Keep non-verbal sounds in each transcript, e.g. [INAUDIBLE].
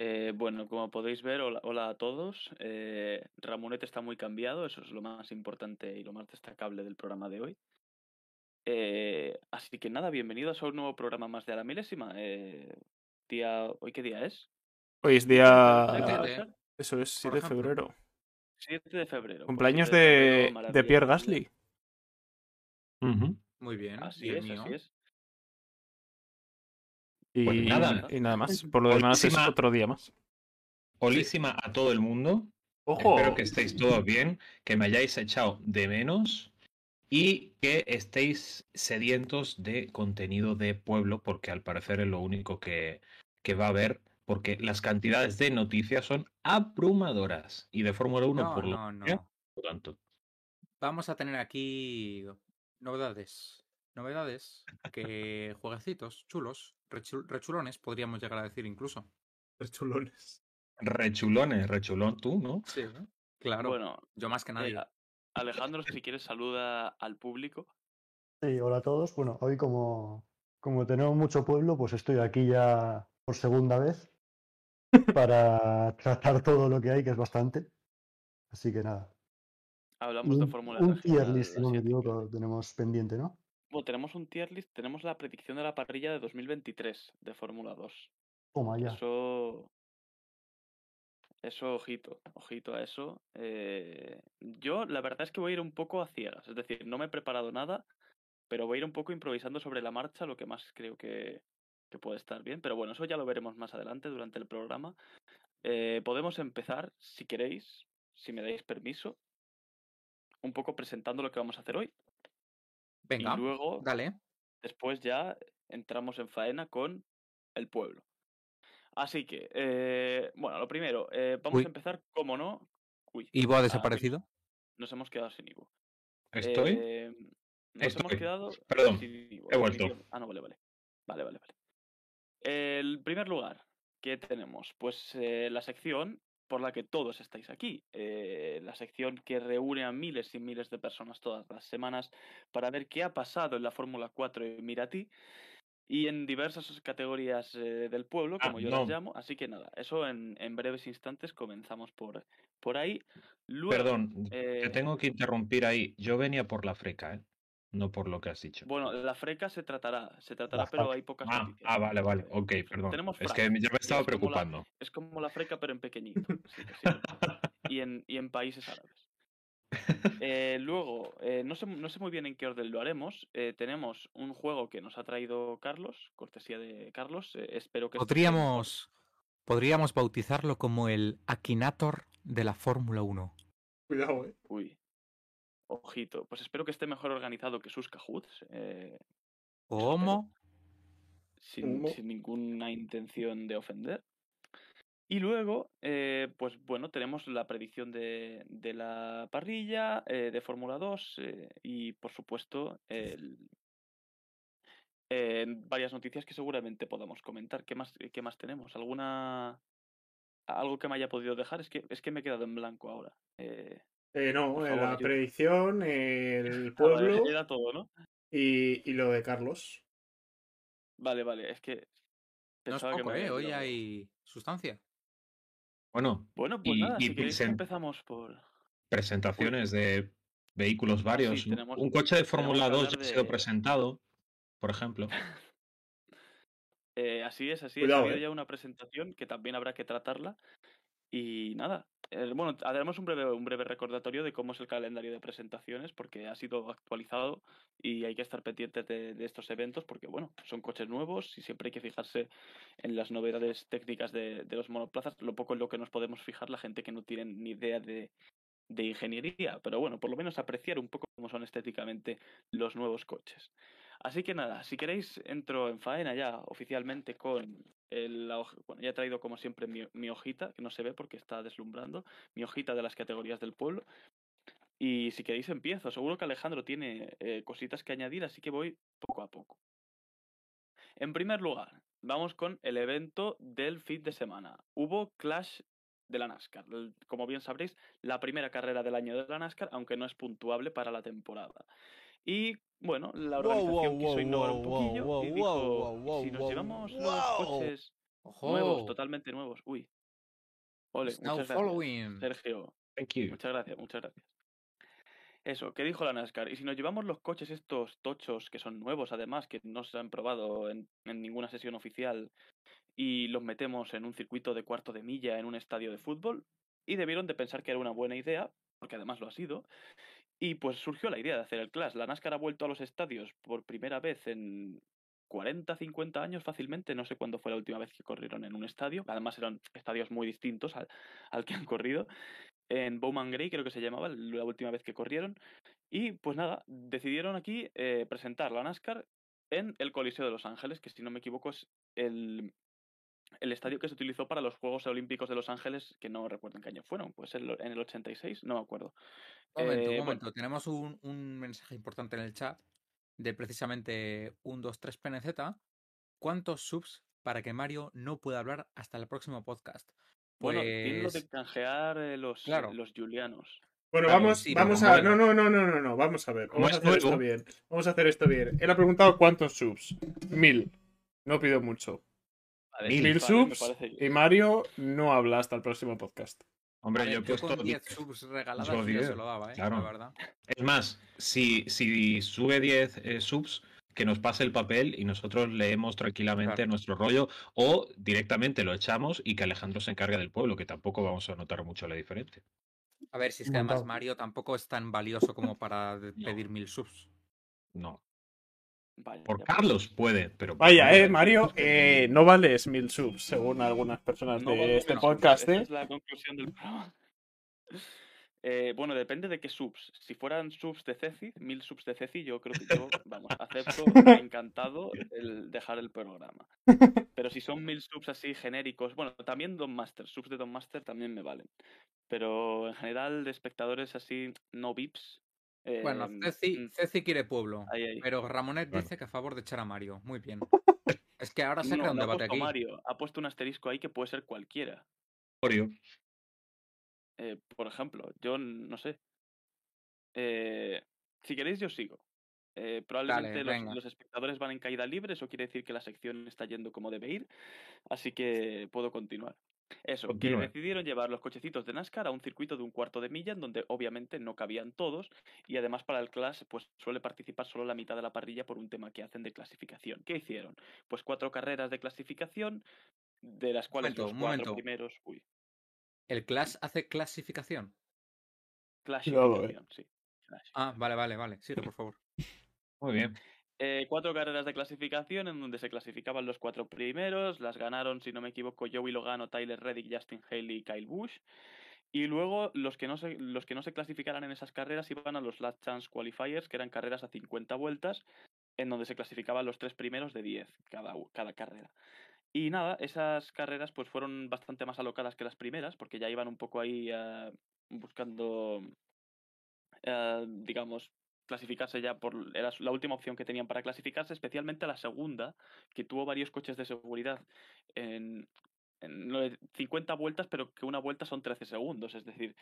Eh, bueno, como podéis ver, hola, hola a todos. Eh, Ramonet está muy cambiado, eso es lo más importante y lo más destacable del programa de hoy. Eh, así que nada, bienvenidos a un nuevo programa más de a la milésima. Eh, día, ¿Hoy qué día es? Hoy es ¿Siete día. de? Eso es 7 Por de febrero. 7 de febrero. pues Cumpleaños 7 de febrero, de, de maravilla Pierre Gasly. Muy bien. Así es, mío. así es. Y, Pues nada. y nada más. Por lo demás es otro día más. Olísima a todo el mundo. ¡Ojo! Espero que estéis todos bien, que me hayáis echado de menos y que estéis sedientos de contenido de pueblo, porque al parecer es lo único que, que va a haber, porque las cantidades de noticias son abrumadoras. Y de Fórmula 1 No, por lo no, no. que sea, por tanto. Vamos a tener aquí novedades. Novedades que jueguecitos chulos, rechu- rechulones, podríamos llegar a decir incluso. chulones. Rechulones, rechulón tú, ¿no? Sí, claro. Bueno, yo más que eh, nadie. a- Alejandro, si quieres, saluda al público. Sí, hola a todos. Bueno, hoy como, como tenemos mucho pueblo, pues estoy aquí ya por segunda vez [LAUGHS] para tratar todo lo que hay, que es bastante. Así que nada. Hablamos de Fórmula un tier list, si no me equivoco, tenemos pendiente, ¿no? Bueno, tenemos un tier list, tenemos la predicción de la parrilla de 2023 de Fórmula 2. Toma ya. Eso. Eso, ojito, ojito a eso. Eh, yo, la verdad es que voy a ir un poco a ciegas. Es decir, no me he preparado nada, pero voy a ir un poco improvisando sobre la marcha, lo que más creo que, que puede estar bien. Pero bueno, eso ya lo veremos más adelante durante el programa. Eh, podemos empezar, si queréis, si me dais permiso, un poco presentando lo que vamos a hacer hoy. Venga, y luego, dale. después ya entramos en faena con el pueblo. Así que, eh, bueno, lo primero, eh, vamos Uy. a empezar, como no. Uy, ¿Ivo ha ah, desaparecido? nos hemos quedado sin Ivo. Estoy. Eh, nos hemos Estoy. quedado Perdón, sin Ivo, he vuelto. Ah, no, vale, vale. Vale, vale, vale. El primer lugar que tenemos, pues la sección por la que todos estáis aquí. eh, la sección que reúne a miles y miles de personas todas las semanas para ver qué ha pasado en la Fórmula 4 en Miratí y en diversas categorías eh, del pueblo, Ah, como yo no. las llamo. Así que nada, eso en, en breves instantes comenzamos por, por ahí. Luego, Perdón, te eh, tengo que interrumpir ahí. Yo venía por la freca, ¿eh? No por lo que has dicho. Bueno, la freca se tratará, se tratará, La pero hay pocas Ah, noticias. ah, vale, vale. Ok, perdón. tenemos Es que ya me estaba es como la- preocupando. Es como la freca, pero en pequeñito. sí que sí. y, en, y en países árabes. Eh, luego, eh, no, sé, no sé muy bien en qué orden lo haremos. eh, tenemos un juego que nos ha traído Carlos, cortesía de Carlos. eh, espero que... Podríamos, podríamos bautizarlo como el Akinator de la Fórmula 1. Cuidado, eh. Uy. Ojito. Pues espero que esté mejor organizado que sus Cahoots. eh, ¿Cómo? sin, ¿Cómo? sin ninguna intención de ofender. Y luego, eh, pues bueno, tenemos la predicción de, de la parrilla, eh, de Fórmula 2 eh, y por supuesto el- eh, varias noticias que seguramente podamos comentar. ¿Qué más, qué más tenemos? ¿Alguna... Algo que me haya podido dejar? Es que, es que me he quedado en blanco ahora. Eh, Eh, no, eh, favor, la yo- predicción, el [LAUGHS] ah, vale, pueblo era todo, ¿no? y, y lo de Carlos. Vale, vale, es que... No es que poco, me ¿eh? Hoy hay sustancia. Bueno, Bueno, pues y- nada, y si queréis presen- empezamos por... presentaciones de vehículos varios. Tenemos- Un coche de Fórmula que 2 hablar ya ha sido de- presentado, por ejemplo. [LAUGHS] Eh, así es, así Cuidado, es. Ha habido eh. ya una presentación que también habrá que tratarla. Y nada, bueno, haremos un breve, un breve recordatorio de cómo es el calendario de presentaciones, porque ha sido actualizado y hay que estar pendientes de, de estos eventos, porque bueno, son coches nuevos y siempre hay que fijarse en las novedades técnicas de, de los monoplazas, lo poco en lo que nos podemos fijar la gente que no tiene ni idea de, de ingeniería, pero bueno, por lo menos apreciar un poco cómo son estéticamente los nuevos coches. Así que nada, si queréis, entro en faena ya oficialmente con ya he traído como siempre mi, hojita, que no se ve porque está deslumbrando, mi hojita de las categorías del pueblo. Y si queréis empiezo, seguro que Alejandro tiene eh, cositas que añadir, así que voy poco a poco. En primer lugar, vamos con el evento del fin de semana. Hubo Clash de la NASCAR. Como bien sabréis, la primera carrera del año de la NASCAR, aunque no es puntuable para la temporada. Y bueno, la organización wow, quiso wow, innovar un poquillo wow, y wow, dijo, wow, wow, si nos wow, llevamos los coches ¡Ojo! Nuevos, totalmente nuevos. Uy. Ole, It's muchas gracias, following. Sergio. Thank you. Muchas gracias, muchas gracias. Eso, ¿qué dijo la NASCAR? Y si nos llevamos los coches estos tochos, que son nuevos además, que no se han probado en, en ninguna sesión oficial, y los metemos en un circuito de cuarto de milla en un estadio de fútbol, y debieron de pensar que era una buena idea, porque además lo ha sido, y pues surgió la idea de hacer el Clash. La NASCAR ha vuelto a los estadios por primera vez en 40, 50 años fácilmente, no sé cuándo fue la última vez que corrieron en un estadio, además eran estadios muy distintos al, al que han corrido, en Bowman Gray creo que se llamaba la última vez que corrieron, y pues nada, decidieron aquí eh, presentar la NASCAR en el Coliseo de Los Ángeles, que si no me equivoco es el, el estadio que se utilizó para los Juegos Olímpicos de Los Ángeles, que no recuerdo en qué año fueron, pues en el- en el 86, no me acuerdo. Un momento, Eh, un bueno, momento. Tenemos un, un mensaje importante en el chat de precisamente 123 PNZ. ¿Cuántos subs para que Mario no pueda hablar hasta el próximo podcast? bueno, lo Pues de canjear eh, los, claro. los Julianos. Bueno, Claro, vamos, sí, vamos a. No, no, no, no, no, no. Vamos a ver. Vamos a hacer esto bien. Vamos a hacer esto bien. Él ha preguntado cuántos subs. Mil. No pido mucho. Mil. Subs. Y Mario no habla hasta el próximo podcast. Hombre, ver, yo he yo puesto con 10 10. subs regaladas yo 10, se lo daba, ¿eh? claro. La verdad. Es más, si, si sube 10 eh, subs, que nos pase el papel y nosotros leemos tranquilamente Claro. nuestro rollo o directamente lo echamos y que Alejandro se encargue del pueblo, que tampoco vamos a notar mucho la diferencia. A ver, si es que además. Mario tampoco es tan valioso como para de- No. pedir mil subs. No. Vaya, Por. Carlos puede, pero. Vaya, Mario- eh, Mario, eh, no vales mil subs, según algunas personas No de vale este podcast, esa ¿eh? es la conclusión del programa. [LAUGHS] Eh, bueno, depende de qué subs. Si fueran subs de Ceci, mil subs de Ceci, yo creo que yo, vamos, acepto encantado el dejar el programa. Pero si son mil subs así genéricos, bueno, también Don Master, subs de Don Master también me valen. Pero en general de espectadores así, no VIPs. Bueno, em, Ceci, Ceci quiere pueblo, ahí, ahí. pero Ramonet Bueno. dice que a favor de echar a Mario. Muy bien. [LAUGHS] Es que ahora se No, crea un no debate aquí. Mario, ha puesto un asterisco ahí que puede ser cualquiera. Mario. Eh, por ejemplo, yo no sé. Eh, si queréis, yo sigo. Eh, probablemente los, los espectadores van en caída libre, eso quiere decir que la sección está yendo como debe ir, así que puedo continuar. Eso, Continúe. que decidieron llevar los cochecitos de NASCAR a un circuito de un cuarto de milla en donde obviamente no cabían todos y además para el Clash pues suele participar solo la mitad de la parrilla por un tema que hacen de clasificación. ¿Qué hicieron? Pues cuatro carreras de clasificación, de las cuales momento, los cuatro momento. primeros... Uy, ¿El Clash hace clasificación? Eh. clasificación, sí. Clash. Ah, vale, vale, vale. Sigue, por favor. Muy bien. Eh, cuatro carreras de clasificación en donde se clasificaban los cuatro primeros. Las ganaron, si no me equivoco, Joey Logano, Tyler Reddick, Justin Haley y Kyle Busch. Y luego los que, no se, los que no se clasificaran en esas carreras iban a los Last Chance Qualifiers, que eran carreras a 50 vueltas, en donde se clasificaban los tres primeros de 10 cada, cada carrera. Y nada, esas carreras pues fueron bastante más alocadas que las primeras, porque ya iban un poco ahí eh, buscando, eh, digamos, clasificarse ya por era la última opción que tenían para clasificarse, especialmente la segunda, que tuvo varios coches de seguridad en, en lo de 50 vueltas, pero que una vuelta son 13 segundos, es decir,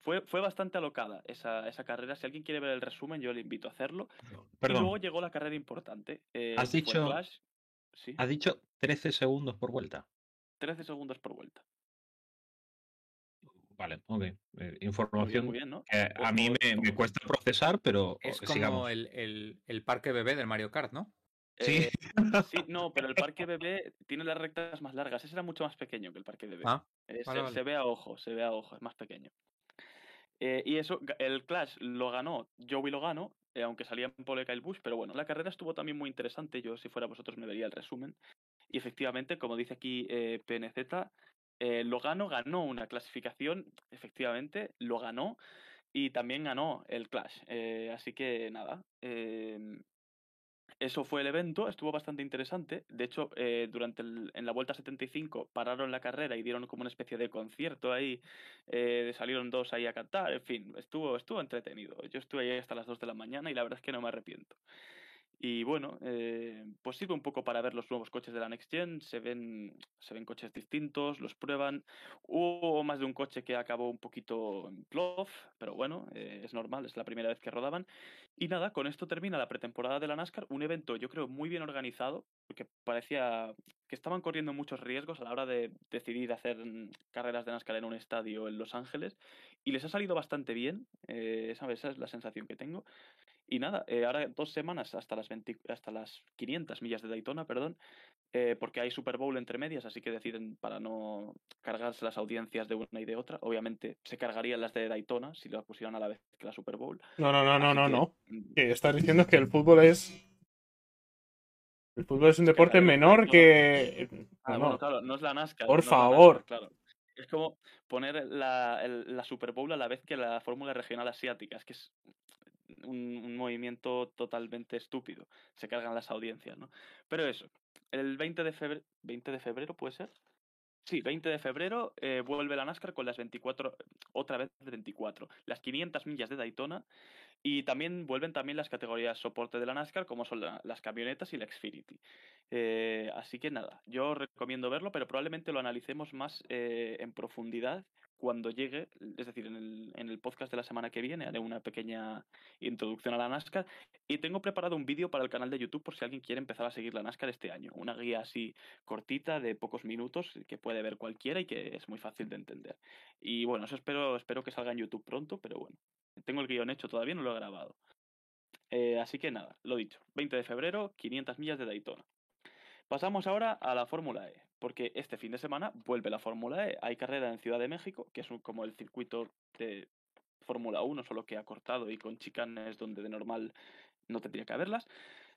fue, fue bastante alocada esa, esa carrera. Si alguien quiere ver el resumen, yo le invito a hacerlo. Y Perdón. luego llegó la carrera importante. eh, Has dicho-. Sí, Ha dicho 13 segundos por vuelta. 13 segundos por vuelta. Vale, ok. Eh, Muy bien, información muy bien, ¿no? que a mí me, me cuesta procesar, pero Es como sigamos. el, el, el parque bebé del Mario Kart, ¿no? Sí. Eh, [LAUGHS] sí, no, pero el parque bebé tiene las rectas más largas. Ese era mucho más pequeño que el parque bebé. Ah, Eh, vale, se, vale. se ve a ojo, se ve a ojo, es más pequeño. Eh, y eso, el Clash lo ganó, Joey lo ganó, aunque salía en pole Kyle Busch, pero bueno, la carrera estuvo también muy interesante. Yo, si fuera vosotros, me vería el resumen. Y efectivamente, como dice aquí PNZ, eh, Logano ganó una clasificación, efectivamente, lo ganó y también ganó el Clash. Eh, así que nada, em, eso fue el evento, estuvo bastante interesante. De hecho, eh, durante en la vuelta 75 pararon la carrera y dieron como una especie de concierto ahí. eh, salieron dos ahí a cantar, en fin, estuvo, estuvo entretenido. Yo estuve ahí hasta las 2 de la mañana y la verdad es que no me arrepiento. Y bueno, eh, pues sirve un poco para ver los nuevos coches de la Next Gen. Se ven, se ven coches distintos, los prueban. Hubo más de un coche que acabó un poquito en plof, pero bueno, eh, es normal, es la primera vez que rodaban. Y nada, con esto termina la pretemporada de la NASCAR, un evento yo creo muy bien organizado, porque parecía que estaban corriendo muchos riesgos a la hora de decidir hacer mm, carreras de NASCAR en un estadio en Los Ángeles. Y les ha salido bastante bien, eh. Esa es la sensación que tengo. Y nada, eh, ahora dos semanas hasta las, 20 hasta las 500 millas de Daytona, perdón, eh, porque hay Super Bowl entre medias, así que deciden para no cargarse las audiencias de una y de otra. Obviamente se cargarían las de Daytona si lo pusieran a la vez que la Super Bowl. No, no, no, no, no, no. mm, Que estás diciendo que el fútbol es. El fútbol es un deporte menor no, que. Ah, No, bueno, no. claro, no es la NASCAR. Por no favor. NASCAR, claro. Es como poner la, el- la Super Bowl a la vez que la Fórmula Regional Asiática. Es que es un, movimiento totalmente estúpido. Se cargan las audiencias, ¿no? Pero eso, el 20 de febrero, 20 de febrero puede ser. Sí, 20 de febrero eh, vuelve la NASCAR con las 24, otra vez 24, las 500 millas de Daytona y también vuelven también las categorías soporte de la NASCAR como son la- las camionetas y la Xfinity. Eh, así que nada, yo recomiendo verlo, pero probablemente lo analicemos más eh, en profundidad cuando llegue, es decir, en el, en el podcast de la semana que viene haré una pequeña introducción a la NASCAR y tengo preparado un vídeo para el canal de YouTube por si alguien quiere empezar a seguir la NASCAR este año. Una guía así cortita de pocos minutos que puede ver cualquiera y que es muy fácil de entender. Y bueno, eso espero, espero que salga en YouTube pronto, pero bueno, tengo el guion hecho todavía, no lo he grabado. Eh, así que nada, lo dicho, 20 de febrero, 500 millas de Daytona. Pasamos ahora a la Fórmula E, porque este fin de semana vuelve la Fórmula E. Hay carrera en Ciudad de México, que es como el circuito de Fórmula 1, solo que acortado y con chicanes donde de normal no tendría que haberlas.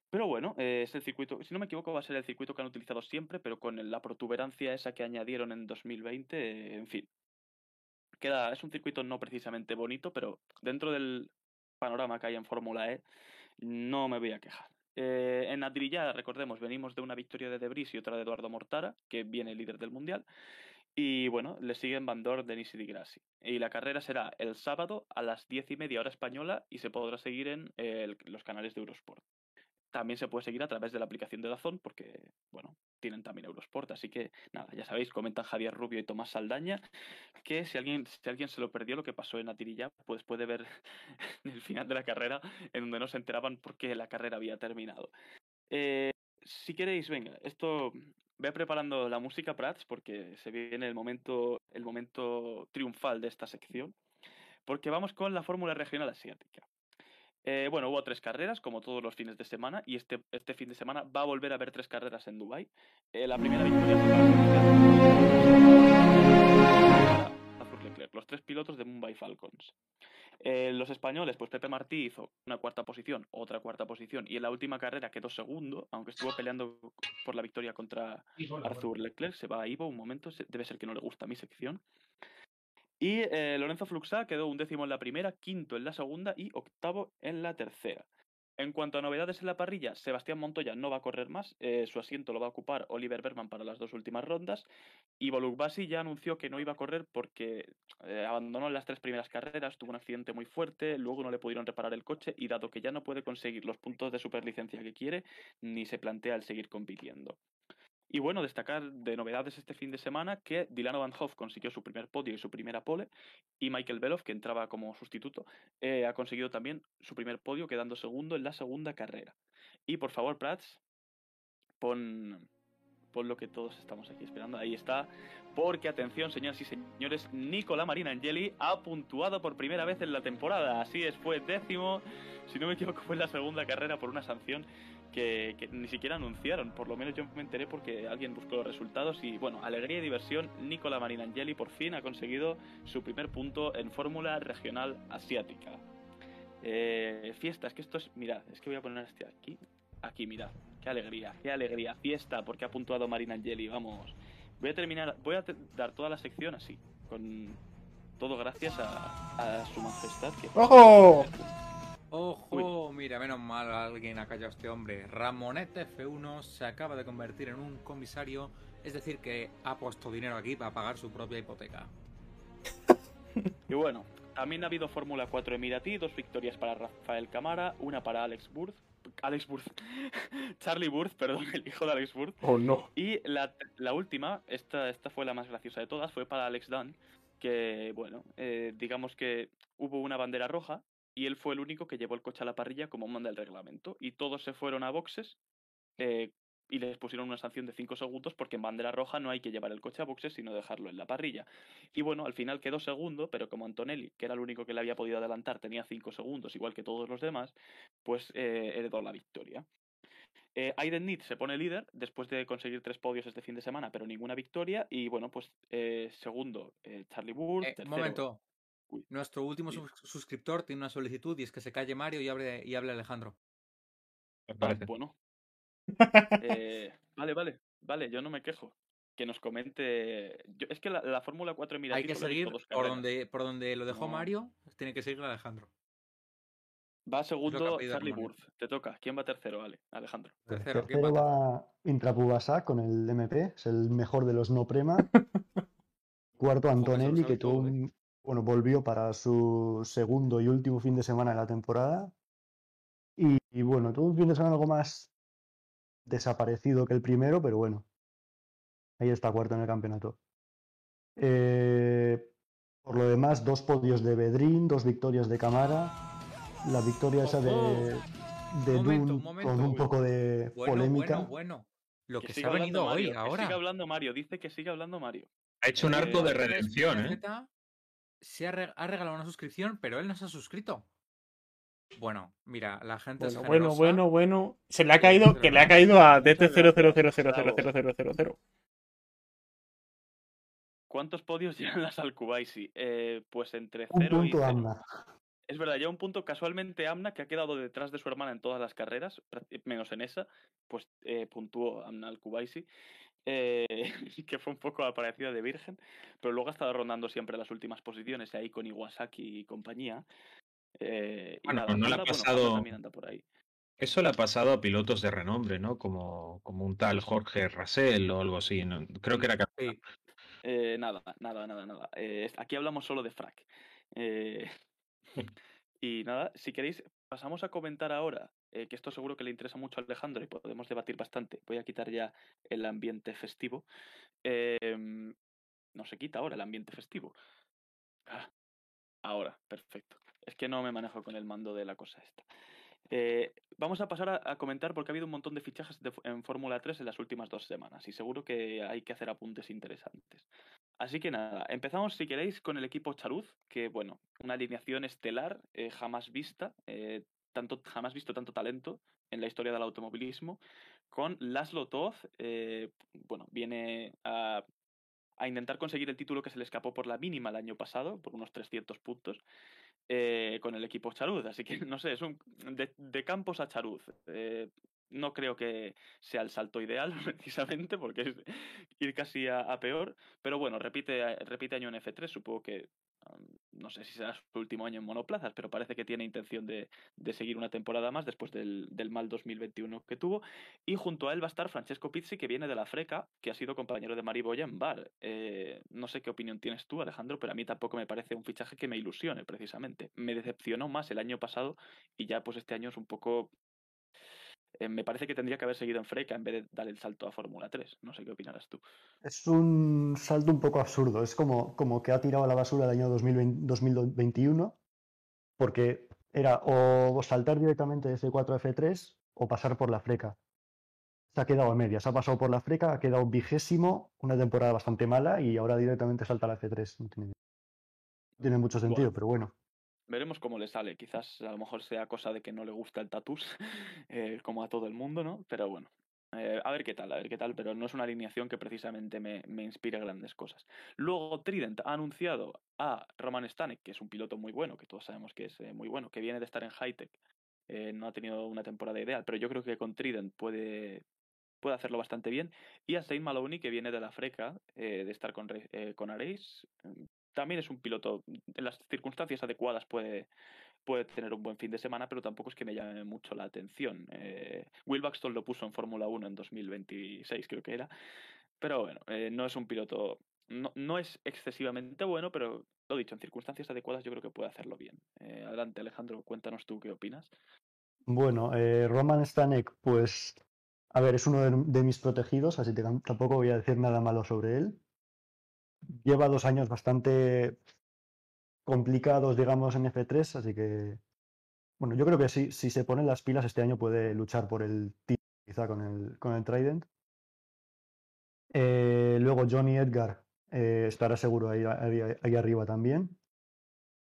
Pero bueno, eh, es el circuito, si no me equivoco, va a ser el circuito que han utilizado siempre, pero con la protuberancia esa que añadieron en 2020, eh, en fin. Queda, es un circuito no precisamente bonito, pero dentro del panorama que hay en Fórmula E, no me voy a quejar. Eh, en Adrillá, recordemos, venimos de una victoria de Debris y otra de Eduardo Mortara, que viene líder del mundial. Y bueno, le siguen Bandor, Denis y Di Grassi. Y la carrera será el sábado a las diez y media hora española y se podrá seguir en eh, los canales de Eurosport. También se puede seguir a través de la aplicación de Dazón porque, bueno, tienen también Eurosport. Así que, nada, ya sabéis, comentan Javier Rubio y Tomás Saldaña que si alguien, si alguien se lo perdió lo que pasó en Atirilla, pues puede ver [LAUGHS] el final de la carrera en donde no se enteraban por qué la carrera había terminado. Eh, si queréis, venga, esto ve preparando la música, Prats, porque se viene el momento, el momento triunfal de esta sección. Porque vamos con la Fórmula Regional Asiática. Eh, bueno, hubo tres carreras, como todos los fines de semana, y este, este fin de semana va a volver a haber tres carreras en Dubái. Eh, la primera victoria fue para Arthur Leclerc, los tres pilotos de Mumbai Falcons. Eh, los españoles, pues Pepe Martí hizo una cuarta posición, otra cuarta posición, y en la última carrera quedó segundo, aunque estuvo peleando por la victoria contra Arthur Leclerc. Se va a Ivo un momento, debe ser que no le gusta mi sección. Y eh, Lorenzo Fluxá quedó un décimo en la primera, quinto en la segunda y octavo en la tercera. En cuanto a novedades en la parrilla, Sebastián Montoya no va a correr más, eh, su asiento lo va a ocupar Oliver Berman para las dos últimas rondas y Basi ya anunció que no iba a correr porque eh, abandonó las tres primeras carreras, tuvo un accidente muy fuerte, luego no le pudieron reparar el coche y dado que ya no puede conseguir los puntos de superlicencia que quiere, ni se plantea el seguir compitiendo. Y bueno, destacar de novedades este fin de semana que Dylan Van Hoff consiguió su primer podio y su primera pole, y Michael Beloff, que entraba como sustituto, eh, ha conseguido también su primer podio, quedando segundo en la segunda carrera. Y por favor, Prats, pon, pon lo que todos estamos aquí esperando. Ahí está. Porque atención, señoras y señores, Nicola Marina Angeli ha puntuado por primera vez en la temporada. Así es, fue décimo. Si no me equivoco, fue en la segunda carrera por una sanción que, que ni siquiera anunciaron. Por lo menos yo me enteré porque alguien buscó los resultados. Y bueno, alegría y diversión. Nicola Marina Angeli por fin ha conseguido su primer punto en Fórmula Regional Asiática. Eh, fiesta, es que esto es. Mirad, es que voy a poner este aquí. Aquí, mirad. Qué alegría, qué alegría. Fiesta, porque ha puntuado Marina Angeli. Vamos. Voy a terminar. Voy a dar toda la sección así. Con. Todo gracias a, a su majestad. Que ¡Ojo! Ojo, mira, menos mal alguien ha callado a este hombre. Ramonete F1 se acaba de convertir en un comisario, es decir, que ha puesto dinero aquí para pagar su propia hipoteca. [LAUGHS] Y bueno, también ha habido Fórmula 4 Emiratí, dos victorias para Rafael Camara, una para Alex Burth, Alex Burth. [LAUGHS] Charlie Burth, perdón, el hijo de Alex Burth. Oh, no. Y la, la última, esta, esta fue la más graciosa de todas, fue para Alex Dunn, que, bueno, eh, digamos que hubo una bandera roja y él fue el único que llevó el coche a la parrilla como manda el reglamento. Y todos se fueron a boxes eh, y les pusieron una sanción de 5 segundos porque en bandera roja no hay que llevar el coche a boxes sino dejarlo en la parrilla. Y bueno, al final quedó segundo, pero como Antonelli, que era el único que le había podido adelantar, tenía 5 segundos, igual que todos los demás, pues eh, heredó la victoria. Eh, Aiden Need se pone líder después de conseguir tres podios este fin de semana, pero ninguna victoria. Y bueno, pues eh, segundo, Charlie un tercero, momento. Uy. Nuestro último Sí. suscriptor tiene una solicitud y es que se calle Mario y hable, y hable Alejandro. Me parece. bueno. Eh, vale, vale, vale, yo no me quejo. Que nos comente. yo- es que la, la Fórmula 4 mira Hay que seguir por donde, por donde lo dejó No. Mario, tiene que seguir Alejandro. Va segundo Charlie. Burth. Te toca. ¿Quién va tercero? Vale, Alejandro. Tercero, ¿quién Tercero va? va Intrapubasa con el MP, es el mejor de los no prema. [LAUGHS] Cuarto Antonelli, que tuvo ¿eh? un- bueno, volvió para su segundo y último fin de semana de la temporada. Y, y bueno, tuvo un fin de semana algo más desaparecido que el primero, pero bueno, ahí está cuarto en el campeonato. Eh, por lo demás, dos podios de Bedrín, dos victorias de Camara. La victoria esa de, Momento, Dune un con un poco de Bueno, polémica. bueno, bueno. Lo que, se ha venido hoy, Mario, Que ahora. hablando Mario. Dice que sigue hablando Mario. Ha hecho un Eh, arco de redención, ¿eh? Se ha, re- ha regalado una suscripción, pero él no se ha suscrito. Bueno, mira, la gente Bueno, es bueno, generosa. bueno, bueno. Se le ha caído, que le ha caído a Muchas DT000000000. ¿Cuántos podios llevan las Alcubaisi? Eh, pues entre Un 0 y punto 0. anda. Es verdad, ya un punto casualmente Amna, que ha quedado detrás de su hermana en todas las carreras, menos en esa, pues eh, puntuó Amna Alcubaisi, eh, [LAUGHS] que fue un poco aparecida de virgen, pero luego ha estado rondando siempre las últimas posiciones ahí con Iwasaki y compañía. eh, y Bueno, nada, no le ha bueno, pasado- anda por ahí. Eso le ha pasado a pilotos de renombre, ¿no? Como, como un tal Jorge Russell o algo así. ¿no? Creo que era Sí, Eh, nada, nada, nada, nada. Eh, aquí hablamos solo de frac. Eh, [LAUGHS] y nada, si queréis, pasamos a comentar ahora, eh, que esto seguro que le interesa mucho a Alejandro y podemos debatir bastante. Voy a quitar ya el ambiente festivo. Em, no se quita ahora el ambiente festivo. Ah, ahora, perfecto. Es que no me manejo con el mando de la cosa esta. Eh, vamos a pasar a, comentar porque ha habido un montón de fichajes en Fórmula 3 en las últimas dos semanas y seguro que hay que hacer apuntes interesantes. Así que nada, empezamos si queréis con el equipo Charuz, que bueno, una alineación estelar eh, jamás vista, tanto, jamás visto tanto talento en la historia del automovilismo, con Laszlo Toth, eh, bueno, viene a, a intentar conseguir el título que se le escapó por la mínima el año pasado, por unos 300 puntos, eh, con el equipo Charuz. Así que [LAUGHS] no sé, es un de, Campos a Charuz. eh, no creo que sea el salto ideal, [LAUGHS] precisamente, porque es ir casi a, a peor. Pero bueno, repite, repite año en F3, supongo que. No sé si será su último año en monoplazas, pero parece que tiene intención de, de seguir una temporada más después del, del mal 2021 que tuvo. Y junto a él va a estar Francesco Pizzi, que viene de la Freca, que ha sido compañero de Mari Boya en Bar. Eh, no sé qué opinión tienes tú, Alejandro, pero a mí tampoco me parece un fichaje que me ilusione, precisamente. Me decepcionó más el año pasado y ya pues este año es un poco... eh, me parece que tendría que haber seguido en Freca en vez de dar el salto a Fórmula 3. No sé qué opinarás tú. Es un salto un poco absurdo. Es como, como que ha tirado a la basura el año 2020 2021, porque era o saltar directamente de C4 a F3 o pasar por la freca. Se ha quedado a medias, ha pasado por la freca, ha quedado vigésimo, una temporada bastante mala y ahora directamente salta a la F3. No tiene, no tiene mucho sentido, pero bueno. Veremos cómo le sale. Quizás a lo mejor sea cosa de que no le gusta el tatús, [LAUGHS] eh, como a todo el mundo, ¿no? Pero bueno. eh, a ver qué tal, a ver qué tal, pero no es una alineación que precisamente me, me inspire grandes cosas. Luego Trident ha anunciado a Roman Stanek, que es un piloto muy bueno, que todos sabemos que es eh, muy bueno, que viene de estar en Hightech. No ha tenido una temporada ideal, pero yo creo que con Trident puede, puede hacerlo bastante bien. Y a Saint Maloney, que viene de la Freca, de estar con, eh, con Areis. También es un piloto, en las circunstancias adecuadas puede, puede tener un buen fin de semana, pero tampoco es que me llame mucho la atención. Eh, Will Buxton lo puso en Fórmula 1 en 2026, creo que era. Pero bueno, eh, no es un piloto. No, no es excesivamente bueno, pero lo dicho, en circunstancias adecuadas yo creo que puede hacerlo bien. Eh, adelante, Alejandro, cuéntanos tú qué opinas. Bueno, Roman Stanek, pues, a ver, es uno de, de mis protegidos, así que tam- tampoco voy a decir nada malo sobre él. Lleva dos años bastante complicados, digamos, en F3, así que, bueno, yo creo que sí, si se ponen las pilas este año puede luchar por el título, quizá con el, con el Trident. Eh, luego Johnny Edgar eh, estará seguro ahí, ahí- ahí arriba también.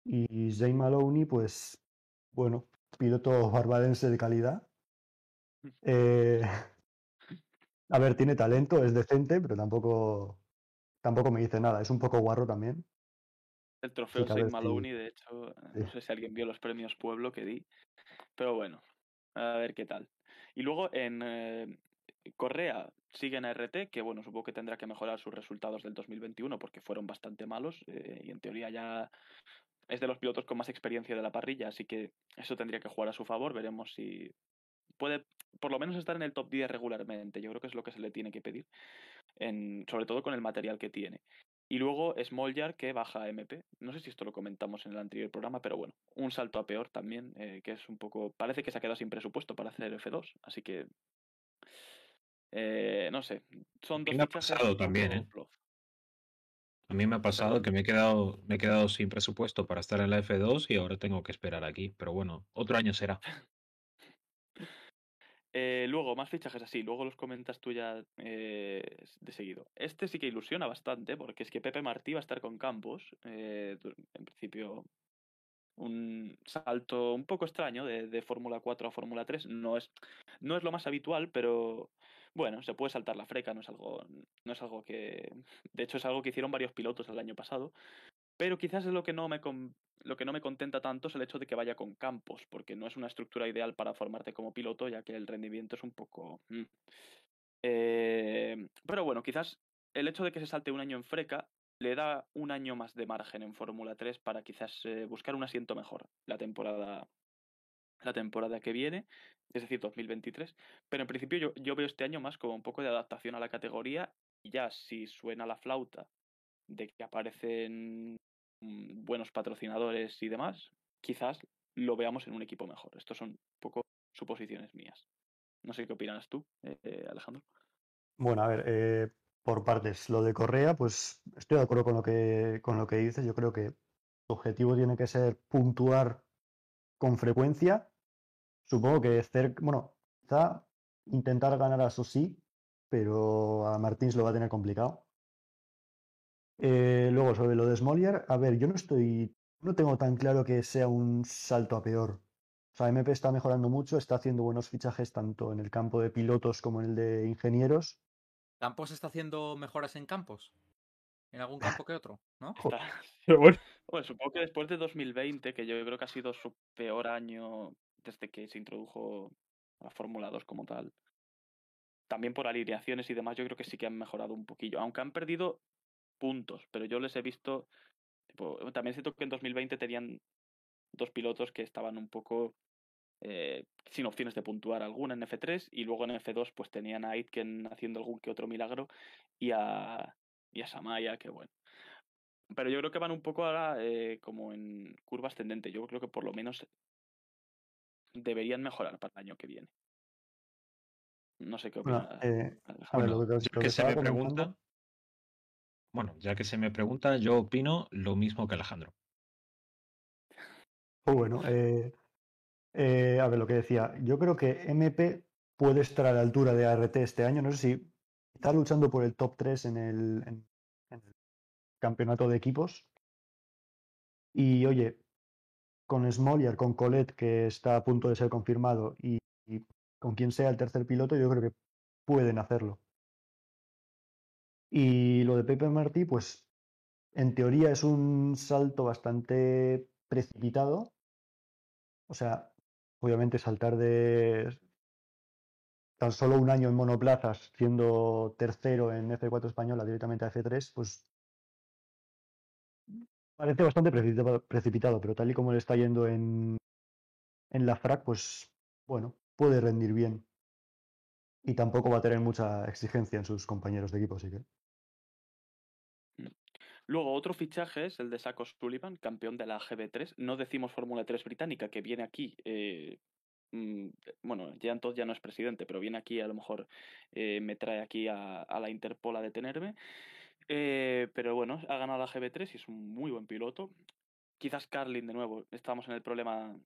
Y Zane Maloney, pues, bueno, piloto barbadense de calidad. Eh, [LAUGHS] a ver, tiene talento, es decente, pero tampoco, tampoco me dice nada. Es un poco guarro también. El trofeo que a Saint ver si- Maloney, de hecho, Sí. no sé si alguien vio los premios Pueblo que di, pero bueno, a ver qué tal. Y luego en eh, Correa sigue en RT, que bueno, supongo que tendrá que mejorar sus resultados del 2021 porque fueron bastante malos eh, y en teoría ya es de los pilotos con más experiencia de la parrilla, así que eso tendría que jugar a su favor. Veremos si puede por lo menos estar en el top 10 regularmente. Yo creo que es lo que se le tiene que pedir, en, sobre todo con el material que tiene. Y luego Smoljar que baja a MP. No sé si esto lo comentamos en el anterior programa, pero bueno, un salto a peor también, eh, que es un poco. Parece que se ha quedado sin presupuesto para hacer F2, así que. eh, no sé, son dos me ha pasado también, ¿eh? A mí me ha pasado que me he quedado, me he quedado sin presupuesto para estar en la F2 y ahora tengo que esperar aquí. Pero bueno, otro año será. [LAUGHS] Eh, luego, más fichajes así, luego los comentas tú ya eh, de seguido. Este sí que ilusiona bastante, porque es que Pepe Martí va a estar con Campos. eh, en principio, un salto un poco extraño de, de Fórmula 4 a Fórmula 3. No es, no es lo más habitual, pero bueno, se puede saltar la freca, no es algo, no es algo que. De hecho, es algo que hicieron varios pilotos el año pasado. Pero quizás es lo que no me con- lo que no me contenta tanto es el hecho de que vaya con campos, porque no es una estructura ideal para formarte como piloto, ya que el rendimiento es un poco. mm. Eh, pero bueno, quizás el hecho de que se salte un año en freca le da un año más de margen en Fórmula 3 para quizás eh, buscar un asiento mejor la temporada la temporada que viene, es decir, 2023. Pero en principio yo, yo veo este año más como un poco de adaptación a la categoría y ya si suena la flauta de que aparecen mm, buenos patrocinadores y demás, quizás lo veamos en un equipo mejor. Estos son un poco suposiciones mías. No sé qué opinas tú, eh, Alejandro. Bueno, a ver, eh, por partes. Lo de Correa, pues estoy de acuerdo con lo que, con lo que dices. Yo creo que tu objetivo tiene que ser puntuar con frecuencia. Supongo que bueno, quizá intentar ganar a sí, pero a Martins lo va a tener complicado. Eh, luego, sobre lo de Smolier, a ver, yo no estoy, no tengo tan claro que sea un salto a peor. O sea, MP está mejorando mucho, está haciendo buenos fichajes tanto en el campo de pilotos como en el de ingenieros. ¿Campos está haciendo mejoras en campos? ¿En algún campo que otro? ¿No? [LAUGHS] [LAUGHS] Bueno, Bueno, supongo que después de 2020, que yo creo que ha sido su peor año desde que se introdujo la Fórmula 2 como tal, también por alineaciones y demás, yo creo que sí que han mejorado un poquillo, aunque han perdido puntos, pero yo les he visto, tipo, también siento que en 2020 tenían dos pilotos que estaban un poco eh, sin opciones de puntuar alguna en F3 y luego en F2 pues tenían a Aitken haciendo algún que otro milagro y a, y a Samaya, que bueno. Pero yo creo que van un poco ahora eh, como en curva ascendente. Yo creo que por lo menos deberían mejorar para el año que viene. No sé qué Bueno, opina. eh, a ver, Alejandro. lo que, os- Ya lo que que se me pregunta, bueno, ya que se me pregunta, yo opino lo mismo que Alejandro. pues bueno, eh, eh, a ver, lo que decía, yo creo que MP puede estar a la altura de ART este año, no sé si está luchando por el top 3 en el, campeonato de equipos. Y oye, con Smolier, con Colette, que está a punto de ser confirmado, y, y con quien sea el tercer piloto, yo creo que pueden hacerlo. Y lo de Pepe Martí, pues en teoría es un salto bastante precipitado. O sea, obviamente saltar de tan solo un año en monoplazas, siendo tercero en F4 española directamente a F3, pues parece bastante precipitado, pero tal y como le está yendo en, en la FRAC, pues bueno, puede rendir bien. Y tampoco va a tener mucha exigencia en sus compañeros de equipo, así que. Luego, otro fichaje es el de Sacos Sullivan, campeón de la GB3. No decimos Fórmula 3 británica, que viene aquí eh, mm, bueno, Jean Todt ya no es presidente, pero viene aquí, a lo mejor eh, me trae aquí a, la Interpol a detenerme. Eh, pero bueno, ha ganado la GB3 y es un muy buen piloto. Quizás Carlin, de nuevo, estamos en el problema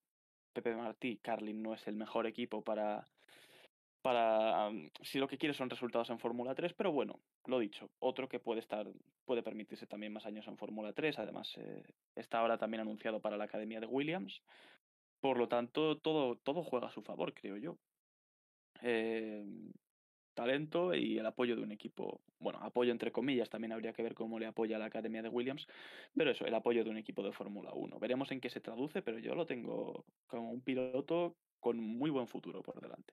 Pepe Martí. Carlin no es el mejor equipo para, para si lo que quiere son resultados en Fórmula 3, pero bueno, lo dicho, otro que puede estar, puede permitirse también más años en Fórmula 3, además eh, está ahora también anunciado para la Academia de Williams, por lo tanto, todo, todo juega a su favor, creo yo. Eh, talento y el apoyo de un equipo, bueno, apoyo entre comillas, también habría que ver cómo le apoya la Academia de Williams, pero eso, el apoyo de un equipo de Fórmula 1. Veremos en qué se traduce, pero yo lo tengo como un piloto con muy buen futuro por delante.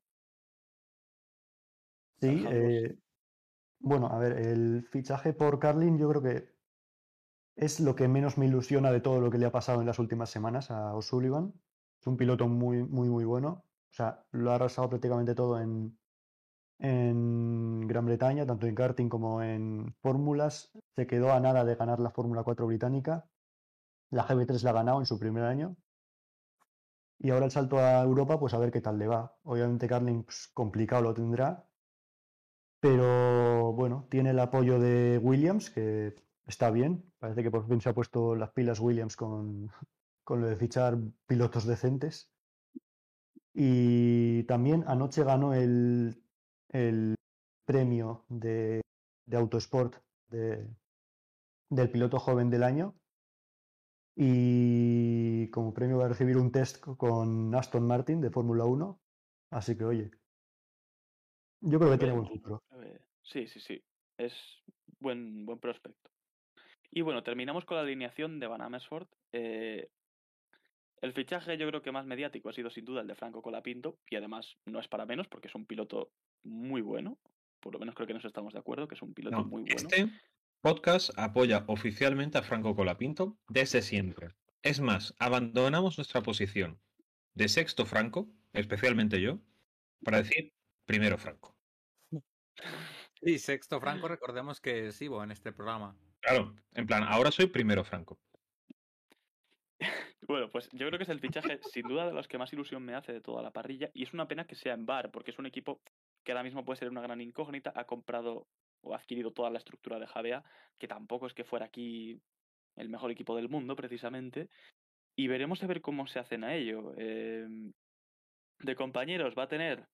Sí, eh, bueno, a ver, el fichaje por Carlin yo creo que es lo que menos me ilusiona de todo lo que le ha pasado en las últimas semanas a O'Sullivan. Es un piloto muy, muy, muy bueno. O sea, lo ha arrasado prácticamente todo en, en Gran Bretaña, tanto en karting como en fórmulas. Se quedó a nada de ganar la Fórmula 4 británica. La GB3 la ha ganado en su primer año. Y ahora el salto a Europa, pues a ver qué tal le va. Obviamente Carlin pues, complicado lo tendrá. Pero bueno, tiene el apoyo de Williams, que está bien. Parece que por fin se ha puesto las pilas Williams con, [LAUGHS] con lo de fichar pilotos decentes. Y también anoche ganó el, el premio de, de Autosport de, del piloto joven del año. Y como premio va a recibir un test con Aston Martin de Fórmula 1. Así que oye, yo creo que tiene buen futuro. Sí, sí, sí. Es buen, buen prospecto. Y bueno, terminamos con la alineación de Van Amersfoort. Eh, el fichaje yo creo que más mediático ha sido sin duda el de Franco Colapinto y además no es para menos porque es un piloto muy bueno. Por lo menos creo que nos estamos de acuerdo que es un piloto No, muy bueno. Este podcast apoya oficialmente a Franco Colapinto desde siempre. Es más, abandonamos nuestra posición de sexto Franco, especialmente yo, para decir primero Franco. Y Sexto Franco, recordemos que es Ivo en este programa. Claro, en plan, ahora soy primero Franco. [LAUGHS] Bueno, pues yo creo que es el fichaje sin duda de los que más ilusión me hace de toda la parrilla y es una pena que sea en Bar porque es un equipo que ahora mismo puede ser una gran incógnita, ha comprado o ha adquirido toda la estructura de Javea, que tampoco es que fuera aquí el mejor equipo del mundo precisamente, y veremos a ver cómo se hacen a ello. Eh, de compañeros va a tener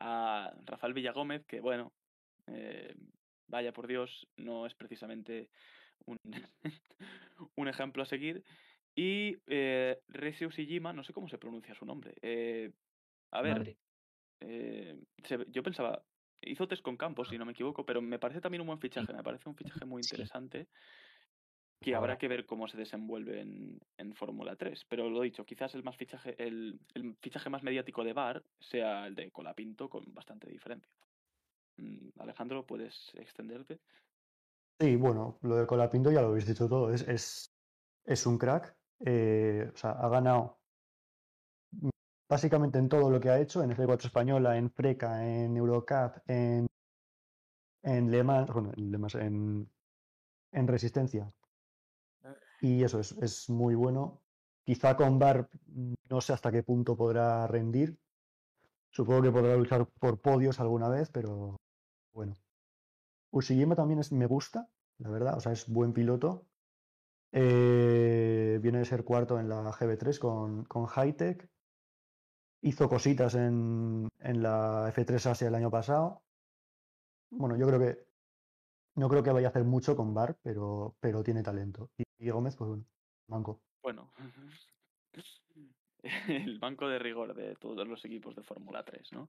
a Rafael Villagómez, que bueno, eh, vaya por Dios, no es precisamente un, [LAUGHS] un ejemplo a seguir. Y eh, Rezi Ushijima, no sé cómo se pronuncia su nombre. Eh, a ver, eh, se- yo pensaba, hizo test con Campos, si no me equivoco, pero me parece también un buen fichaje, me parece un fichaje muy Sí. Que habrá que ver cómo se desenvuelve en, en Fórmula 3. Pero lo dicho, quizás el más fichaje, el, el fichaje más mediático de Bar sea el de Colapinto con bastante diferencia. Mm, Alejandro, ¿puedes extenderte? Sí, bueno, lo de Colapinto ya lo habéis dicho todo. Es, es, es un crack. eh, o sea, ha ganado básicamente en todo lo que ha hecho, en F4 Española, en Freca, en Eurocup, en, en Le Mans, bueno, en Le Mans, en, en Resistencia. Y eso es, es muy bueno. Quizá con Bar mm, no sé hasta qué punto podrá rendir. Supongo que podrá luchar por podios alguna vez, pero bueno. Ushijima también es, me gusta, la verdad, o sea, es buen piloto. Eh, viene de ser cuarto en la GB3 con, con Hightech. Hizo cositas en, en la F3 Asia el año pasado. Bueno, yo creo que no creo que vaya a hacer mucho con Bar, pero, pero tiene talento. Y Gómez, pues bueno, manco. Bueno, [LAUGHS] el banco de rigor de todos los equipos de Fórmula 3, ¿no?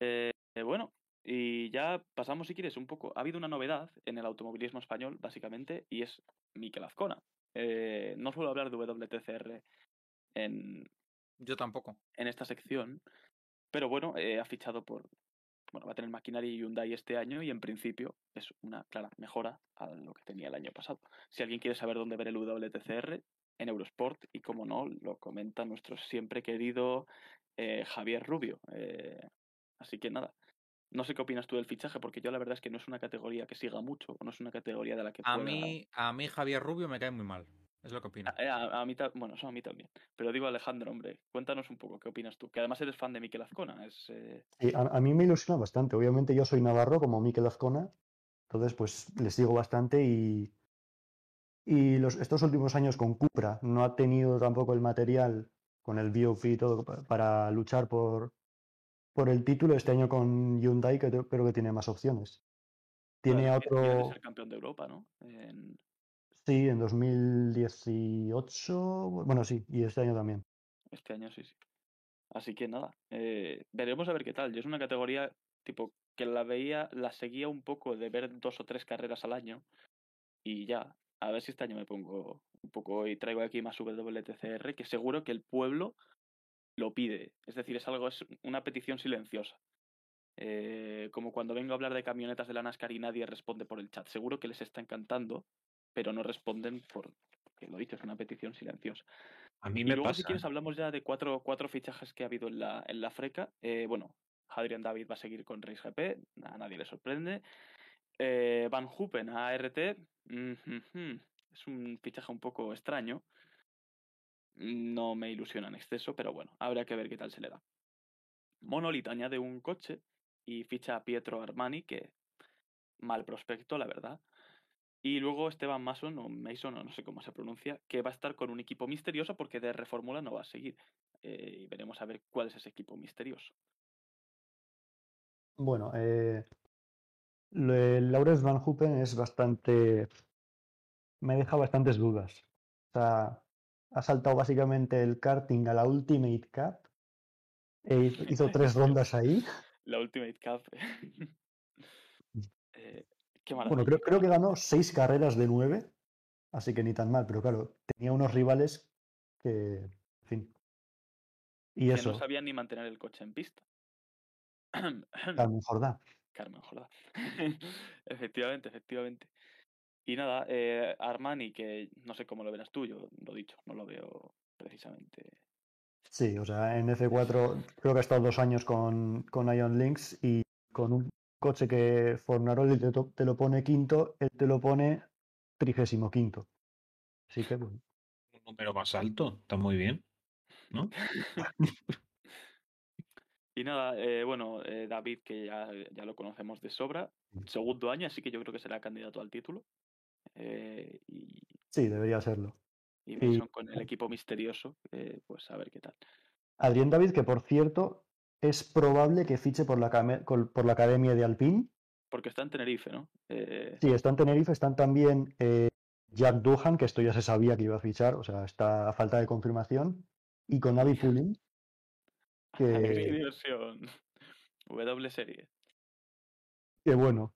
Eh, bueno, y ya pasamos, si quieres, un poco. Ha habido una novedad en el automovilismo español, básicamente, y es Mikel Azcona. Eh, no suelo hablar de WTCR en, Yo tampoco. en esta sección, pero bueno, eh, ha fichado por. Bueno, va a tener maquinaria y Hyundai este año y en principio es una clara mejora a lo que tenía el año pasado. Si alguien quiere saber dónde ver el WTCR, en Eurosport y como no, lo comenta nuestro siempre querido eh, Javier Rubio. Eh, así que nada, no sé qué opinas tú del fichaje porque yo la verdad es que no es una categoría que siga mucho, no es una categoría de la que A pueda- mí, a mí Javier Rubio me cae muy mal. Es lo que opino. Eh, A, a mí, ta- bueno, eso a mí también. Pero digo, Alejandro, hombre, cuéntanos un poco, ¿qué opinas tú? Que además eres fan de Miquel Azcona. Es, eh, Sí, a, a mí me ilusiona bastante. Obviamente yo soy navarro como Mikel Azcona, entonces pues les sigo bastante y, y los, estos últimos años con Cupra no ha tenido tampoco el material con el BOP y todo pa- para luchar por, por el título. Este año con Hyundai que creo que tiene más opciones. Tiene claro, es otro, ser campeón de Europa, ¿no? En- sí, en 2018, bueno sí, y este año también. Este año sí, sí. Así que nada, eh, veremos a ver qué tal. Yo es una categoría tipo que la veía, la seguía un poco de ver dos o tres carreras al año y ya. A ver si este año me pongo un poco y traigo aquí más WTCR, que seguro que el pueblo lo pide. Es decir, es algo, es una petición silenciosa. Eh, como cuando vengo a hablar de camionetas de la NASCAR y nadie responde por el chat. Seguro que les está encantando, pero no responden por, porque lo dicho, es una petición silenciosa. A mí Y me luego, pasa. si quieres, hablamos ya de cuatro, cuatro fichajes que ha habido en la, en la freca. Eh, bueno, Adrian David va a seguir con Race GP, a nadie le sorprende. Eh, Van Hupen a ART, mm, es un fichaje un poco extraño. No me ilusiona en exceso, pero bueno, habrá que ver qué tal se le da. Monolith añade un coche y ficha a Pietro Armani, que mal prospecto, la verdad. Y luego Esteban Mason, o Mason, o no sé cómo se pronuncia, que va a estar con un equipo misterioso porque de Reformula no va a seguir. Eh, y veremos a ver cuál es ese equipo misterioso. Bueno, eh, Laurens Van Hoepen es bastante. Me deja bastantes dudas. O sea, ha saltado básicamente el karting a la Ultimate Cup. e hizo, hizo tres [LAUGHS] rondas ahí. La Ultimate Cup. [LAUGHS] [LAUGHS] Eh, qué Bueno, creo, que ganó seis carreras de nueve, así que ni tan mal, pero claro, tenía unos rivales que. En fin. Y Que eso, no sabían ni mantener el coche en pista. mejor [CLEARS THROAT] da. Carmen Jordá. [LAUGHS] efectivamente, efectivamente. Y nada, eh, Armani, que no sé cómo lo verás tú, yo lo dicho, no lo veo precisamente. Sí, o sea, en F4 creo que ha estado dos años con, con Ion Links y con un coche que Fornaroli te, te lo pone quinto, él te lo pone trigésimo quinto. Así que, bueno, Un número más alto, está muy bien. ¿No? [LAUGHS] Y nada, eh, bueno, eh, David, que ya, ya lo conocemos de sobra, segundo año, así que yo creo que será candidato al título. Eh, y, sí, debería serlo. y Y- Mason con el equipo misterioso, eh, pues a ver qué tal. Adrián David, que por cierto, es probable que fiche por la, por Academia de Alpine. Porque está en Tenerife, ¿no? Eh, Sí, está en Tenerife, están también eh, Jack Duhan, que esto ya se sabía que iba a fichar, o sea, está a falta de confirmación, y con Avi Pulling, [LAUGHS] qué que, diversión. W serie. que bueno,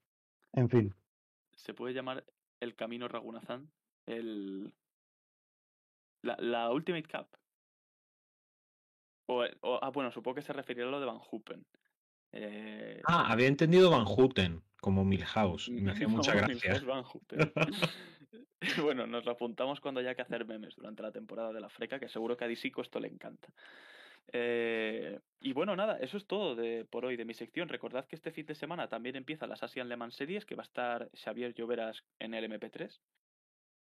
en fin. Se puede llamar el camino Ragunazán. El. La, la Ultimate Cup. O, o- ah, bueno, supongo que se referirá a lo de Van Hoepen. Eh, Ah, había entendido Van Houten como Milhouse. Me hacía no, [LAUGHS] mucha Milhouse gracia. Van [LAUGHS] [LAUGHS] bueno, nos lo apuntamos cuando haya que hacer memes durante la temporada de la Freca, que seguro que a Disico esto le encanta. Eh, y bueno, nada, eso es todo de, por hoy de mi sección. Recordad que este fin de semana también empieza las Asian Le Mans Series, que va a estar Xavier Lloveras en el MP3.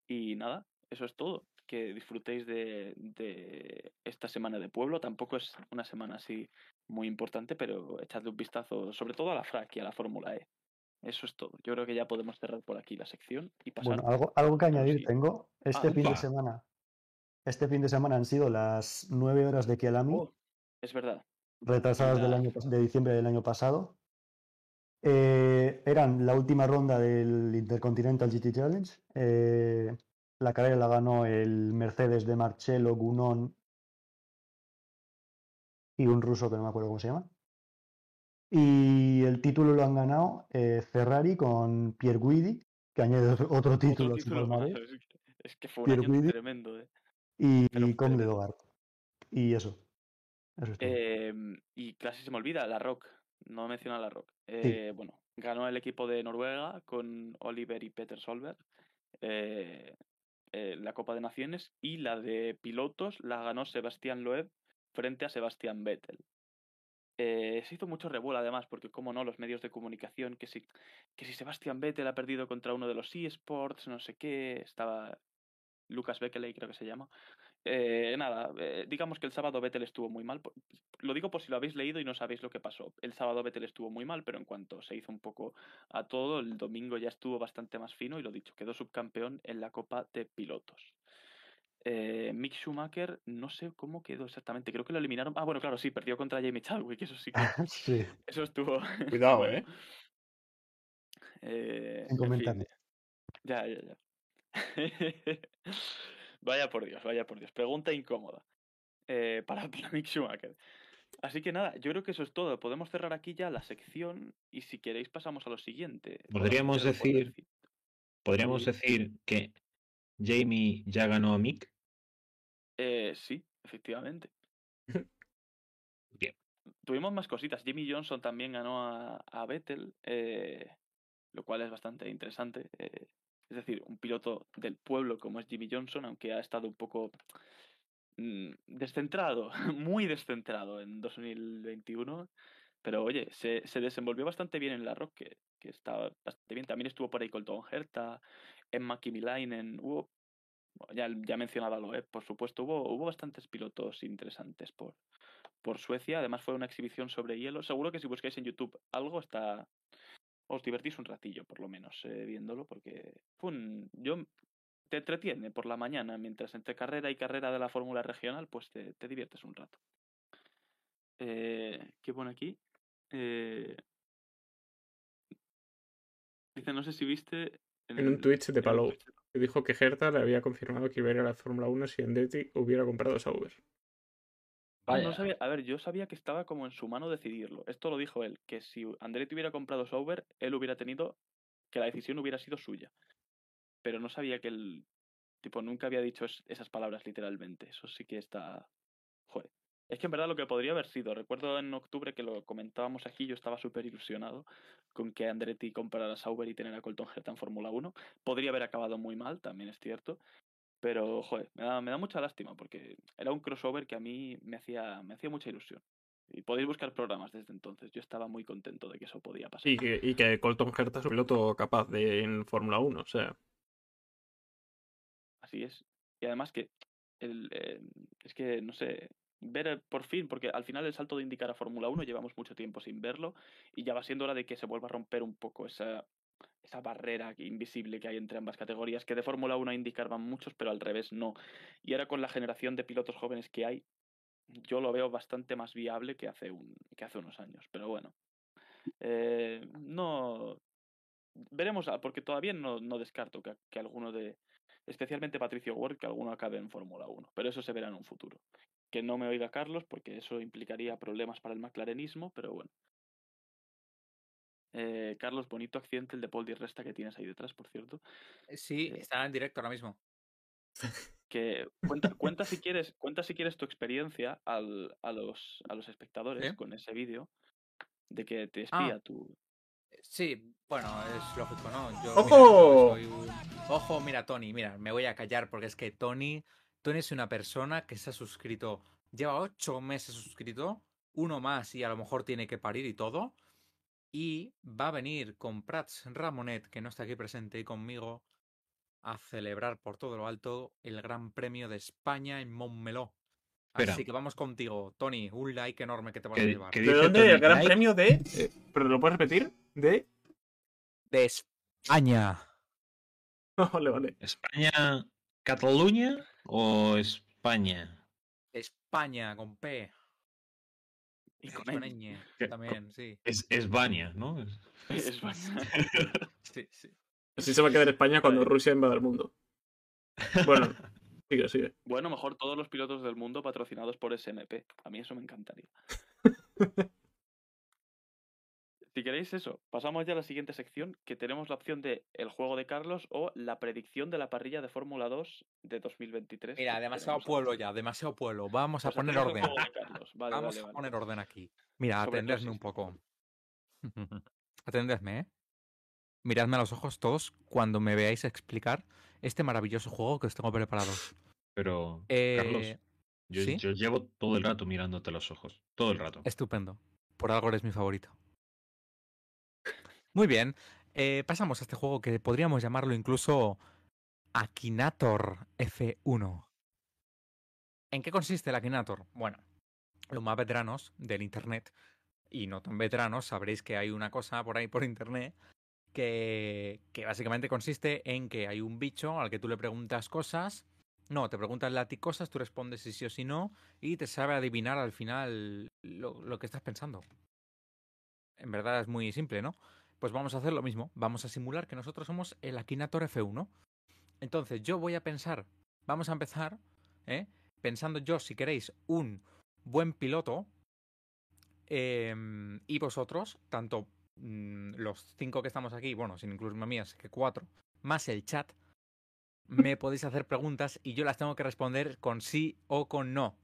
Y nada, eso es todo. Que disfrutéis de, de esta semana de pueblo. Tampoco es una semana así muy importante, pero echadle un vistazo, sobre todo a la FRAC y a la Fórmula E. Eso es todo. Yo creo que ya podemos cerrar por aquí la sección y pasar. Bueno, algo, algo que añadir tengo. Este fin de semana, este fin de semana han sido las nueve horas de Kielami, Oh, es verdad. retrasadas del verdad. año, de diciembre del año pasado. Eh, eran la última ronda del Intercontinental GT Challenge. Eh, la carrera la ganó el Mercedes de Marcello Gunon y un ruso que no me acuerdo cómo se llama. Y el título lo han ganado eh, Ferrari con Pierre Guidi, que añade otro, otro título, Otro título Es que, es que fue un Pierre año Guidi. tremendo. eh. y, pero y. Dogart. Y eso. Em, y casi se me olvida, la Rock. No menciona la Rock. Eh, Bueno, ganó el equipo de Noruega con Oliver y Peter Solberg. Eh, la Copa de Naciones y la de pilotos la ganó Sebastián Loeb frente a Sebastián Vettel. Eh, se hizo mucho revuelo además, porque como no, los medios de comunicación, que si, que si Sebastián Vettel ha perdido contra uno de los eSports, no sé qué, estaba Lucas Beckley creo que se llama. Eh, nada, eh, digamos que el sábado Vettel estuvo muy mal. Lo digo por si lo habéis leído y no sabéis lo que pasó. El sábado Vettel estuvo muy mal, pero en cuanto se hizo un poco a todo, el domingo ya estuvo bastante más fino y lo dicho, quedó subcampeón en la Copa de Pilotos. Eh, Mick Schumacher, no sé cómo quedó exactamente, creo que lo eliminaron. Ah, bueno, claro, sí, perdió contra Jamie Chadwick, eso sí que, [LAUGHS] sí, eso estuvo. [LAUGHS] Cuidado, bueno. eh. Eh, en fin, ya, ya, ya. [LAUGHS] vaya por Dios, vaya por Dios. Pregunta incómoda eh, para, [LAUGHS] para Mick Schumacher. Así que nada, yo creo que eso es todo. Podemos cerrar aquí ya la sección y si queréis pasamos a lo siguiente. Podríamos decir-. Podríamos decir que Jamie ya ganó a Mick. Eh, sí, efectivamente. [LAUGHS] Bien. Tuvimos más cositas. Jimmy Johnson también ganó a, a Vettel, eh, lo cual es bastante interesante. eh, es decir, un piloto del pueblo como es Jimmy Johnson, aunque ha estado un poco mm, descentrado, [LAUGHS] muy descentrado en 2021. Pero oye, se, se desenvolvió bastante bien en la Rock, que, que estaba bastante bien. También estuvo por ahí Colton Herta, Emma Kimilainen, hubo ya, ya mencionaba lo, por supuesto, hubo, hubo bastantes pilotos interesantes por, por Suecia. Además fue una exhibición sobre hielo. Seguro que si buscáis en YouTube algo está... Os divertís un ratillo, por lo menos, eh, viéndolo, porque fue un... Yo, te entretiene por la mañana, mientras entre carrera y carrera de la Fórmula Regional, pues te, te diviertes un rato. Eh, ¿Qué pone aquí? Eh, dice, no sé si viste... En un Twitch de Palou. Que dijo que Herta le había confirmado que iba a ir a la Fórmula 1 si Andretti hubiera comprado Sauber. No sabía- a ver, yo sabía que estaba como en su mano decidirlo. Esto lo dijo él, que si Andretti hubiera comprado Sauber, él hubiera tenido que la decisión hubiera sido suya. Pero no sabía que el tipo nunca había dicho es- esas palabras literalmente. Eso sí que está joder. Es que en verdad lo que podría haber sido, recuerdo en octubre que lo comentábamos aquí, yo estaba súper ilusionado con que Andretti comprara Sauber y tener a Colton Herta en Fórmula 1. Podría haber acabado muy mal, también es cierto. Pero, joder, me da, me da mucha lástima porque era un crossover que a mí me hacía, me hacía mucha ilusión. Y podéis buscar programas desde entonces. Yo estaba muy contento de que eso podía pasar. Y que, y que Colton Herta es un piloto capaz de en Fórmula 1. O sea, Así es. Y además que el, eh, es que, no sé, ver por fin, porque al final el salto de indicar a Fórmula 1 llevamos mucho tiempo sin verlo y ya va siendo hora de que se vuelva a romper un poco esa, esa barrera invisible que hay entre ambas categorías, que de Fórmula 1 a indicar van muchos, pero al revés no. Y ahora con la generación de pilotos jóvenes que hay, yo lo veo bastante más viable que hace, un, que hace unos años. Pero bueno, eh, no... Veremos, ah, porque todavía no, no descarto que, que alguno de, especialmente Patricio Ward, que alguno acabe en Fórmula 1, pero eso se verá en un futuro. Que no me oiga Carlos, porque eso implicaría problemas para el McLarenismo, pero bueno. Eh, Carlos, bonito accidente el de Paul Di Resta que tienes ahí detrás, por cierto. Eh, Sí, Eh, está en directo ahora mismo. [LAUGHS] Que cuenta, cuenta si quieres, cuenta si quieres tu experiencia al, a los a los espectadores ¿Sí? con ese vídeo de que te Ah. espía tu. Eh, Sí, bueno, es lógico, ¿no? Yo, ¡Ojo! mira, soy un- Ojo, mira, Tony, mira, me voy a callar porque es que Tony, Tony es una persona que se ha suscrito, lleva ocho meses suscrito, uno más y a lo mejor tiene que parir y todo, y va a venir con Prats Ramonet, que no está aquí presente y conmigo, a celebrar por todo lo alto el Gran Premio de España en Montmeló. Espera. Así que vamos contigo, Tony, un like enorme que te vas a ¿Qué- llevar. qué ¿de dónde? Tony? ¿El Gran Like, Premio de...? eh, ¿Pero lo puedes repetir? ¿De...? De España. [LAUGHS] vale, vale. ¿España, Cataluña o España? España con P. Y con también, sí. Es España, ¿no? Es- Es [LAUGHS] verdad. Sí, sí. Así se va a quedar España cuando. Rusia invada el mundo. Bueno, [LAUGHS] sigue, sigue. Bueno, mejor todos los pilotos del mundo patrocinados por SMP. A mí eso me encantaría. [LAUGHS] si queréis eso, pasamos ya a la siguiente sección, que tenemos la opción de el juego de Carlos o la predicción de la parrilla de Fórmula 2 de 2023. Mira, demasiado pueblo aquí. ya, demasiado pueblo. Vamos a Pues poner orden. Vale, Vamos vale, a vale. poner orden aquí. Mira, Sobre atendedme un poco. [LAUGHS] Atendedme, ¿eh? Miradme a los ojos todos cuando me veáis explicar este maravilloso juego que os tengo preparado. Pero, Eh, Carlos, yo, ¿sí? yo llevo todo el rato mirándote los ojos. Todo el rato. Estupendo. Por algo eres mi favorito. Muy bien. eh, pasamos a este juego que podríamos llamarlo incluso Akinator F1. ¿En qué consiste el Akinator? Bueno, los más veteranos del Internet y no tan veteranos sabréis que hay una cosa por ahí por Internet que, que básicamente consiste en que hay un bicho al que tú le preguntas cosas. No, te preguntas a ti cosas, tú respondes si sí o si no y te sabe adivinar al final lo, lo que estás pensando. En verdad es muy simple, ¿no? Pues vamos a hacer lo mismo. Vamos a simular que nosotros somos el Akinator F1. Entonces yo voy a pensar, vamos a empezar, ¿eh? pensando yo, si queréis, un buen piloto. em, y vosotros, tanto mm, los cinco que estamos aquí, bueno, sin incluirme a mí, así que cuatro, más el chat, me [LAUGHS] podéis hacer preguntas y yo las tengo que responder con sí o con no.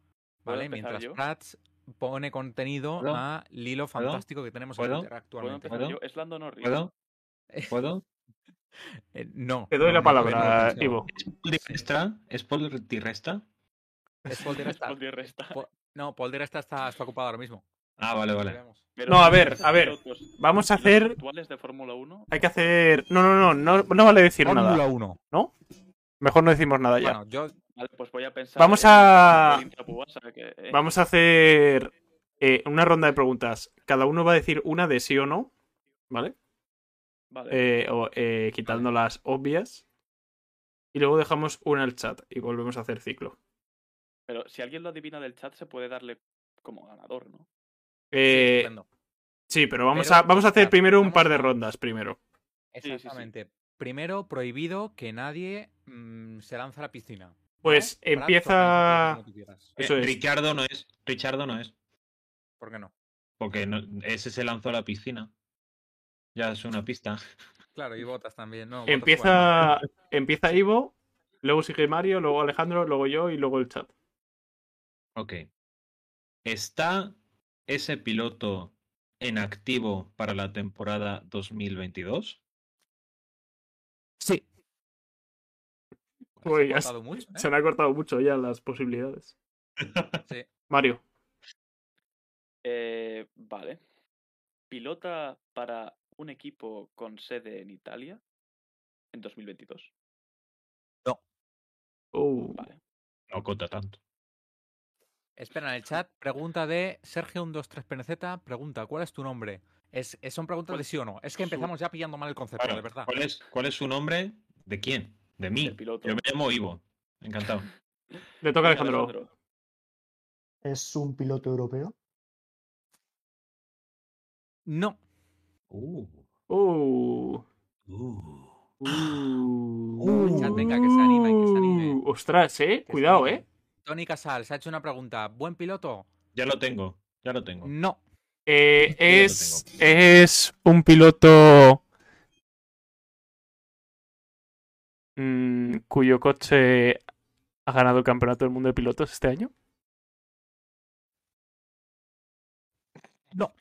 ¿Puedo ¿Vale? Mientras? Prats pone contenido ¿Puedo? a Lilo fantástico que tenemos en ¿Puedo? Twitter ¿Puedo actualmente. ¿Puedo? yo? Es Lando Norris. ¿Puedo? ¿Puedo? [LAUGHS] Eh, no. Te doy no, la no, palabra, no. Ivo. ¿Es Paul Di Resta? ¿Es Paul? Es Paul No, Paul está, está ocupado ahora mismo. Ah, vale, vale. Pero No, a ver, a ver, pilotos- Vamos a hacer. actuales de Fórmula 1. Hay que hacer. No, no, no, no, no vale decir Fórmula nada. 1. Mejor no decimos nada ya. Bueno, yo Vale, pues voy a pensar. Vamos a- que, eh, Vamos a hacer eh, una ronda de preguntas. Cada uno va a decir una de sí o no, ¿vale? Vale. Eh, o, eh, quitando las obvias. Y luego dejamos una al chat y volvemos a hacer ciclo. Pero si alguien lo adivina del chat, se puede darle como ganador, ¿no? sí, Eh, pero vamos, Pero, a, vamos a hacer primero un par de a- rondas primero. sí, sí. Exactamente. Primero, prohibido que nadie mm, se lanza a la piscina. Pues empieza-. Eso Eh, es. Richardo no es. Richardo no es. ¿Por qué no? Porque no- ese se lanzó a la piscina. Ya es una pista. Claro, y botas también. No, Empieza, empieza Ivo, luego sigue Mario, luego Alejandro, luego yo y luego el chat. Ok. ¿Está ese piloto en activo para la temporada 2022? Sí. Uy, Se ha has- cortado mucho, ¿eh? Se han acortado mucho ya las posibilidades. Sí. Mario. Eh, vale. Pilota para un equipo con sede en Italia en 2022. Uh, Vale. No cota tanto. Espera, en el chat, pregunta de Sergio123PNZ, pregunta, ¿cuál es tu nombre? Es, es- son preguntas de ¿Cuál- sí o no. Es que su- empezamos ya pillando mal el concepto, Bueno, de verdad. ¿cuál, es, ¿Cuál es su nombre? ¿De quién? De mí. Piloto. Yo me llamo Ivo. Encantado. [LAUGHS] le toca a Alejandro. ¿Es un piloto europeo? No. Uh. Uh, Uh. uh, chat, venga, que se anime, que se anime. uh, Ostras, eh. Que Cuidado, eh. Tony Casals ha hecho una pregunta. ¿Buen piloto? Ya lo tengo. Ya lo tengo. No. Eh, lo es, es un piloto mm, cuyo coche ha ganado el campeonato del mundo de pilotos este año. No.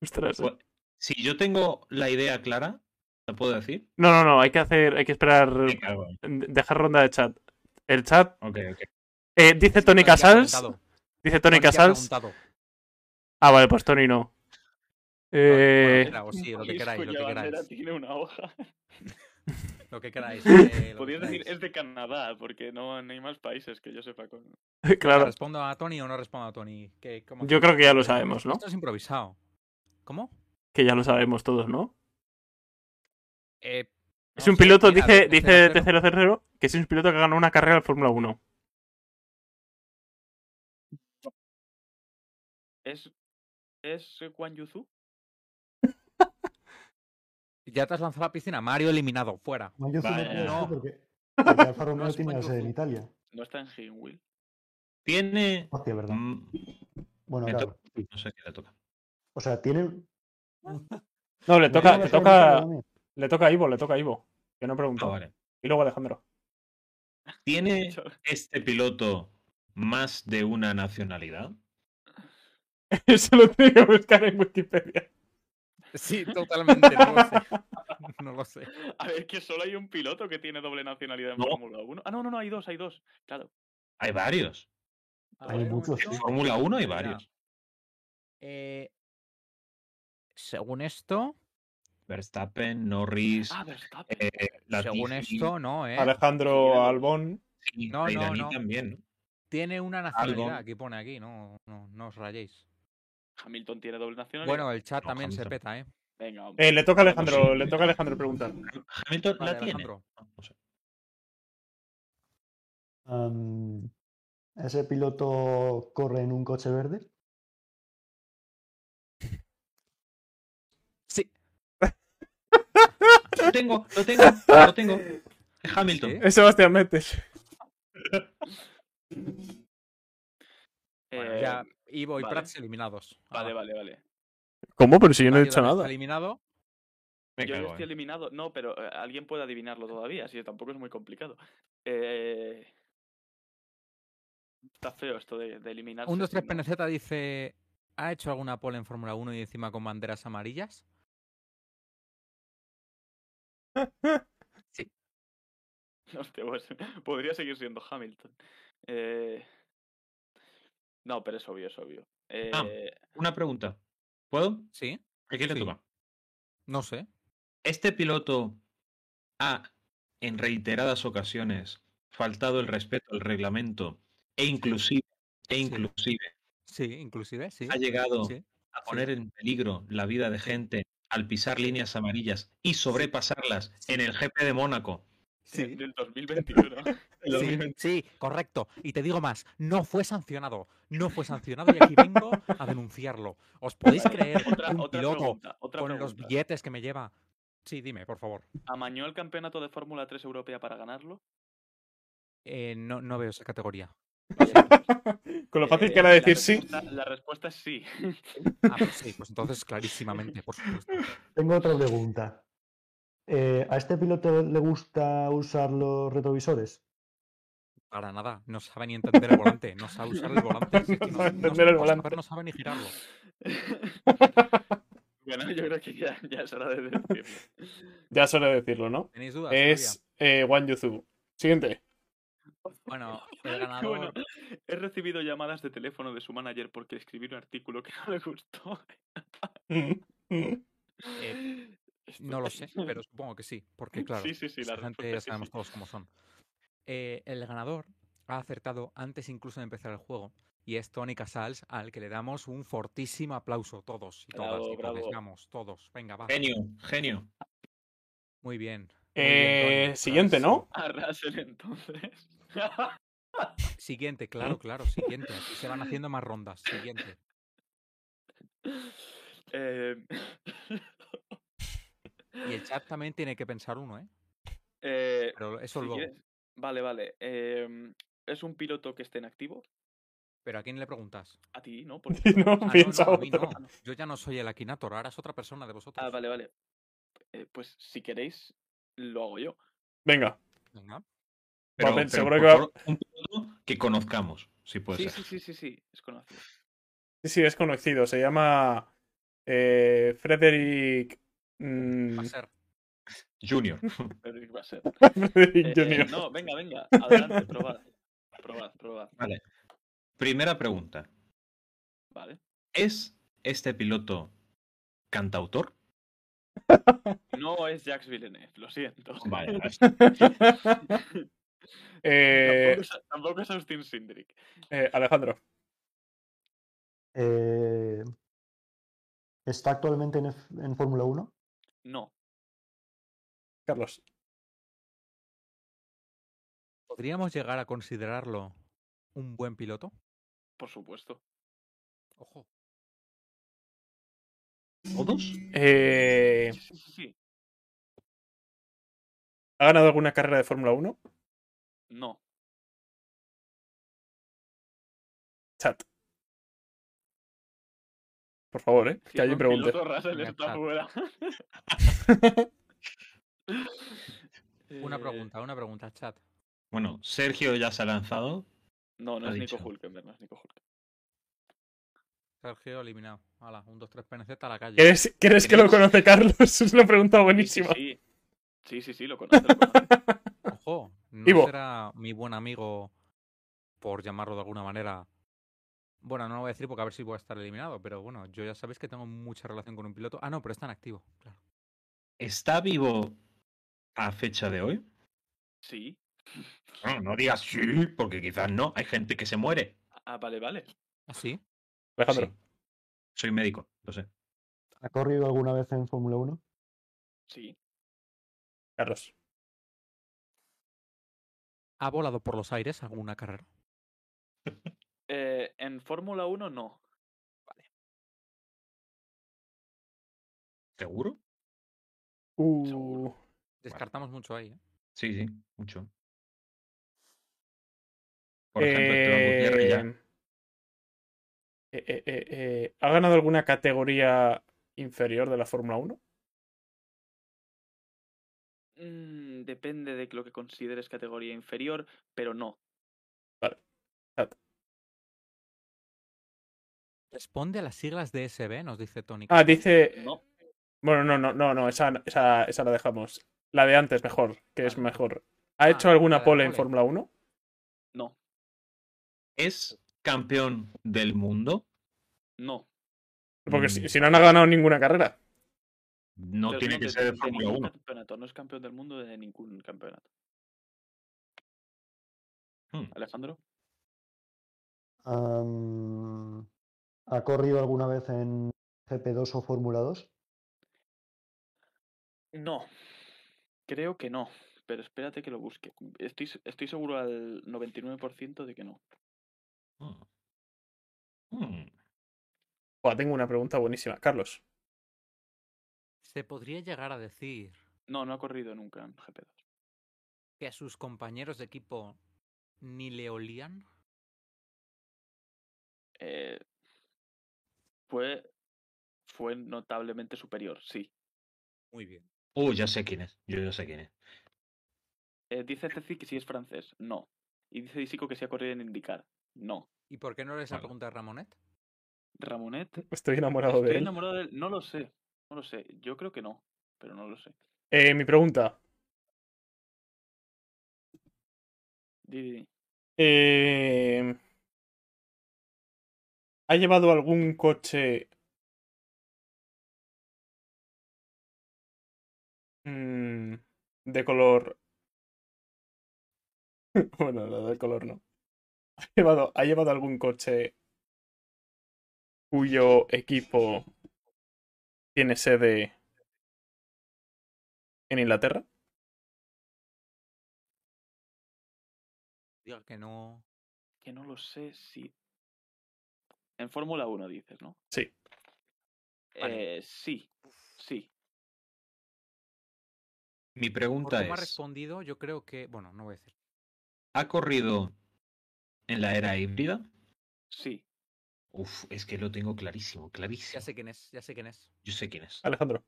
Ostras, eh. Si yo tengo la idea clara, ¿la puedo decir? No, no, no, hay que hacer, hay que esperar, bueno. dejar ronda de chat. El chat Ok, ok. eh, dice Tony Casals, dice Tony Casals. Ah, vale, pues Tony no. Eh, sí, lo que lo que queráis. tiene una hoja. [LAUGHS] Lo que queráis. [LAUGHS] eh, Podrías decir es de Canadá, porque no, no hay más países que yo sepa con. [LAUGHS] claro, ¿Respondo a Tony o no respondo a Tony? ¿Qué- cómo yo creo que ya lo sabemos, ¿no? Esto es improvisado. ¿Cómo? Que ya lo sabemos todos, ¿no? Eh, Es no un sé, piloto, mira, dice, dice 0-0. T000, que es un piloto que ganó una carrera de Fórmula 1. ¿Es. ¿Es Juan Yuzu? Ya te has lanzado a la piscina. Mario eliminado. Fuera. Vale, no puede no. ser porque, [LAUGHS] porque Alfa Romeo es tiene la sede en. Italia. No está en Hinwil. Tiene. Hostia, ¿verdad? mm, Bueno, me claro. No sé qué le toca. O sea, tiene. No, le toca, le toca, le toca a Ivo, le toca a Ivo. Que no Ah, preguntó. vale. Y luego Alejandro. ¿Tiene [LAUGHS] este piloto más de una nacionalidad? [LAUGHS] Eso lo tengo que buscar en Wikipedia. Sí, totalmente. No lo sé. [LAUGHS] [LAUGHS] No lo sé. A ver, que solo hay un piloto que tiene doble nacionalidad en No. Fórmula 1. Ah, no, no, no, hay dos, hay dos. Claro. Hay varios. Hay muchos. En. Fórmula 1 hay varios. eh, según esto, Verstappen, Norris, Ah, Verstappen. eh, Según esto, no, ¿eh? Alejandro Albón. sí, No, no, no. también. ¿no? Tiene una nacionalidad, Albon. aquí pone aquí, no, no, no os rayéis. Hamilton tiene doble nacionalidad. Bueno, el chat No, también se peta, ¿eh? Venga, hombre. Eh, le toca a Vamos, Alejandro, sí. le toca a Alejandro preguntar. Hamilton Vale, la tiene. Alejandro. No sé. ¿Ese piloto corre en un coche verde? [LAUGHS] Sí. Lo tengo, lo tengo, lo tengo. [LAUGHS] Es Hamilton. Sí. Es Sebastián Metes. Eh, Ya, Ivo y vale. Prats eliminados. Vale, Ala. vale, vale. ¿Cómo? Pero si yo no he está nada. eliminado. Me Yo cago estoy en- eliminado. No, pero eh, alguien puede adivinarlo todavía, así que tampoco es muy complicado. Eh... Está feo esto de, de eliminar. Un 2 3 PNZ dice: ¿Ha hecho alguna pole en Fórmula 1 y encima con banderas amarillas? [LAUGHS] [LAUGHS] Hostia, pues, podría seguir siendo Hamilton. Eh... No, pero es obvio, es obvio. Eh... Ah. Una pregunta. ¿Puedo? Sí. ¿A quién le Sí. toca? No sé. Este piloto ha, en reiteradas ocasiones, faltado el respeto al reglamento e inclusive, e Sí. inclusive Sí, inclusive, sí. ha llegado Sí. a poner en peligro la vida de gente al pisar líneas amarillas y sobrepasarlas en el GP de Mónaco. Sí. Del 2021. [LAUGHS] Sí, sí, correcto. Y te digo más, no fue sancionado. No fue sancionado y aquí vengo a denunciarlo. ¿Os podéis creer otra, un otra piloto pregunta. Otra con los billetes que me lleva? Sí, dime, por favor. ¿Amañó el campeonato de Fórmula 3 europea para ganarlo? Eh, no, no veo esa categoría. [LAUGHS] Con lo fácil Eh, que era la decir sí. La respuesta es sí. Ah, pues sí, pues entonces clarísimamente, por supuesto. Tengo otra pregunta. Eh, ¿A este piloto le gusta usar los retrovisores? Para nada, no sabe ni entender el volante, no sabe usar el volante. [LAUGHS] es que No sabe no entender el volante. no sabe ni girarlo. [LAUGHS] bueno, yo creo que ya, ya es hora de decirlo. Ya suele decirlo, ¿no? ¿Tenéis dudas? Es eh, Wan Yuzu. Siguiente. Bueno, [LAUGHS] el ganador. bueno. He recibido llamadas de teléfono de su manager porque escribí un artículo que no le gustó. eh, no lo sé, [LAUGHS] pero supongo que sí, porque claro, Sí, sí, sí, la gente ya sabemos sí. todos cómo son. Eh, el ganador ha acertado antes incluso de empezar el juego y es Tony Casals, al que le damos un fortísimo aplauso todos y todas. Bravo, y bravo. vamos, todos. Venga, va. Genio, genio. Muy bien. muy bien, Eh, Tony. siguiente, ¿no? A Russell entonces. [LAUGHS] Siguiente, claro, claro, siguiente. Se van haciendo más rondas. Siguiente. Eh, Y el chat también tiene que pensar uno, ¿eh? eh, Pero eso si luego. quieres- Vale, vale. em, ¿Es un piloto que esté en activo? Pero ¿a quién le preguntas? A ti, ¿no? [LAUGHS] Porque No, Ah, no, piensa no, a mí otro. no. Yo ya no soy el Akinator, ahora es otra persona de vosotros. Ah, vale, vale. Eh, pues si queréis, lo hago yo. Venga. Venga. Pero, seguro que va- un piloto que conozcamos, si puede Sí, ser. sí, sí, sí, sí, es conocido. Sí, sí, es conocido. Se llama eh, Frederick. Mm, Va a ser. Junior. Frederick va a ser. Eh, eh, Junior. no, venga, venga, adelante, probad. Probad, probad. Vale. Primera pregunta. Vale. ¿Es este piloto cantautor? [LAUGHS] No es Jacques Villeneuve, lo siento. Vale, [LAUGHS] [LAUGHS] Eh, Tampoco, es, tampoco es Austin Sindrick. eh, Alejandro. Eh, ¿Está actualmente en, en Fórmula 1? No. Carlos. ¿Podríamos llegar a considerarlo un buen piloto? Por supuesto. Ojo. ¿Todos? Eh, Sí, sí, sí, sí. ¿Ha ganado alguna carrera de Fórmula 1? No. Chat. Por favor, ¿eh? Que alguien pregunte. está fuera. [LAUGHS] Una Eh, pregunta, una pregunta, chat. Bueno, Sergio ya se ha lanzado. No, no es Nico dicho. Hulkenberg, no es Nico Hulkenberg. Sergio eliminado. Hala, un 2-3 PNZ a la calle. ¿Quieres, ¿quieres que lo conoce Carlos? [LAUGHS] Es una pregunta Sí, sí, buenísima. Sí, sí, sí, sí, lo conoce. lo conoce. [LAUGHS] Ojo, no Ivo. será mi buen amigo, por llamarlo de alguna manera. Bueno, no lo voy a decir porque a ver si voy a estar eliminado, pero bueno, yo ya sabéis que tengo mucha relación con un piloto. Ah, no, pero está en activo, claro. ¿está vivo a fecha de hoy? Sí. No, no digas sí, porque quizás no. Hay gente que se muere. Ah, vale, vale. ¿Así? Alejandro. Sí. Soy médico, lo sé. ¿Ha corrido alguna vez en Fórmula 1? Sí. Carlos. ¿Ha volado por los aires alguna carrera? Eh, en Fórmula 1 no. ¿Seguro? Uh, Descartamos mucho ahí. ¿eh? Sí, sí, mucho. Por ejemplo, Esteban Gutiérrez ya. eh, eh, eh, eh, ¿Ha ganado alguna categoría inferior de la Fórmula 1? Mm, depende de lo que consideres categoría inferior, pero no. Responde a las siglas de SB, nos dice Tony. Ah, dice. No. Bueno, no, no, no, no, esa, esa, esa la dejamos. La de antes, mejor, que es mejor. ¿Ha Ah, hecho alguna pole en. Fórmula 1? No. ¿Es campeón del mundo? No. Porque si, Mm, si no han ganado ninguna carrera. No Pero tiene no que de- ser de Fórmula ningún 1. campeonato. No es campeón del mundo de ningún campeonato. Hmm. Alejandro. ¿Ha corrido alguna vez en GP2 o Fórmula 2? No. Creo que no. Pero espérate que lo busque. Estoy, estoy seguro al 99% de que no. Hmm. Hmm. Tengo una pregunta buenísima. Carlos. Se podría llegar a decir No, no ha corrido nunca en GP2. que a sus compañeros de equipo ni le olían. Eh, fue, fue notablemente superior, sí. Muy bien. Uh, ya sé quién es. Yo ya sé quién es. Eh, dice Ceci que sí es francés. No. Y dice Disico que sí ha corrido en indicar. No. ¿Y por qué no les la Vale. pregunta a Ramonet? Ramonet. [LAUGHS] Estoy enamorado Estoy de él. enamorado de él. No lo sé. No lo sé. Yo creo que no. Pero no lo sé. Eh, mi pregunta. Di, di, di. Eh, ¿Ha llevado algún coche mm, de color? [LAUGHS] Bueno, lo del color no. ¿Ha llevado, ¿Ha llevado algún coche cuyo equipo tiene sede en Inglaterra? Diga que no. Que no lo sé si. En Fórmula 1 dices, ¿no? Sí. Vale. Eh, sí. Sí. Mi Por pregunta cómo ha es, respondido, yo creo que. Bueno, no voy a decir. ¿ha corrido en la era híbrida? Sí. Uf, es que lo tengo clarísimo, clarísimo. Ya sé quién es, ya sé quién es. Yo sé quién es. Alejandro.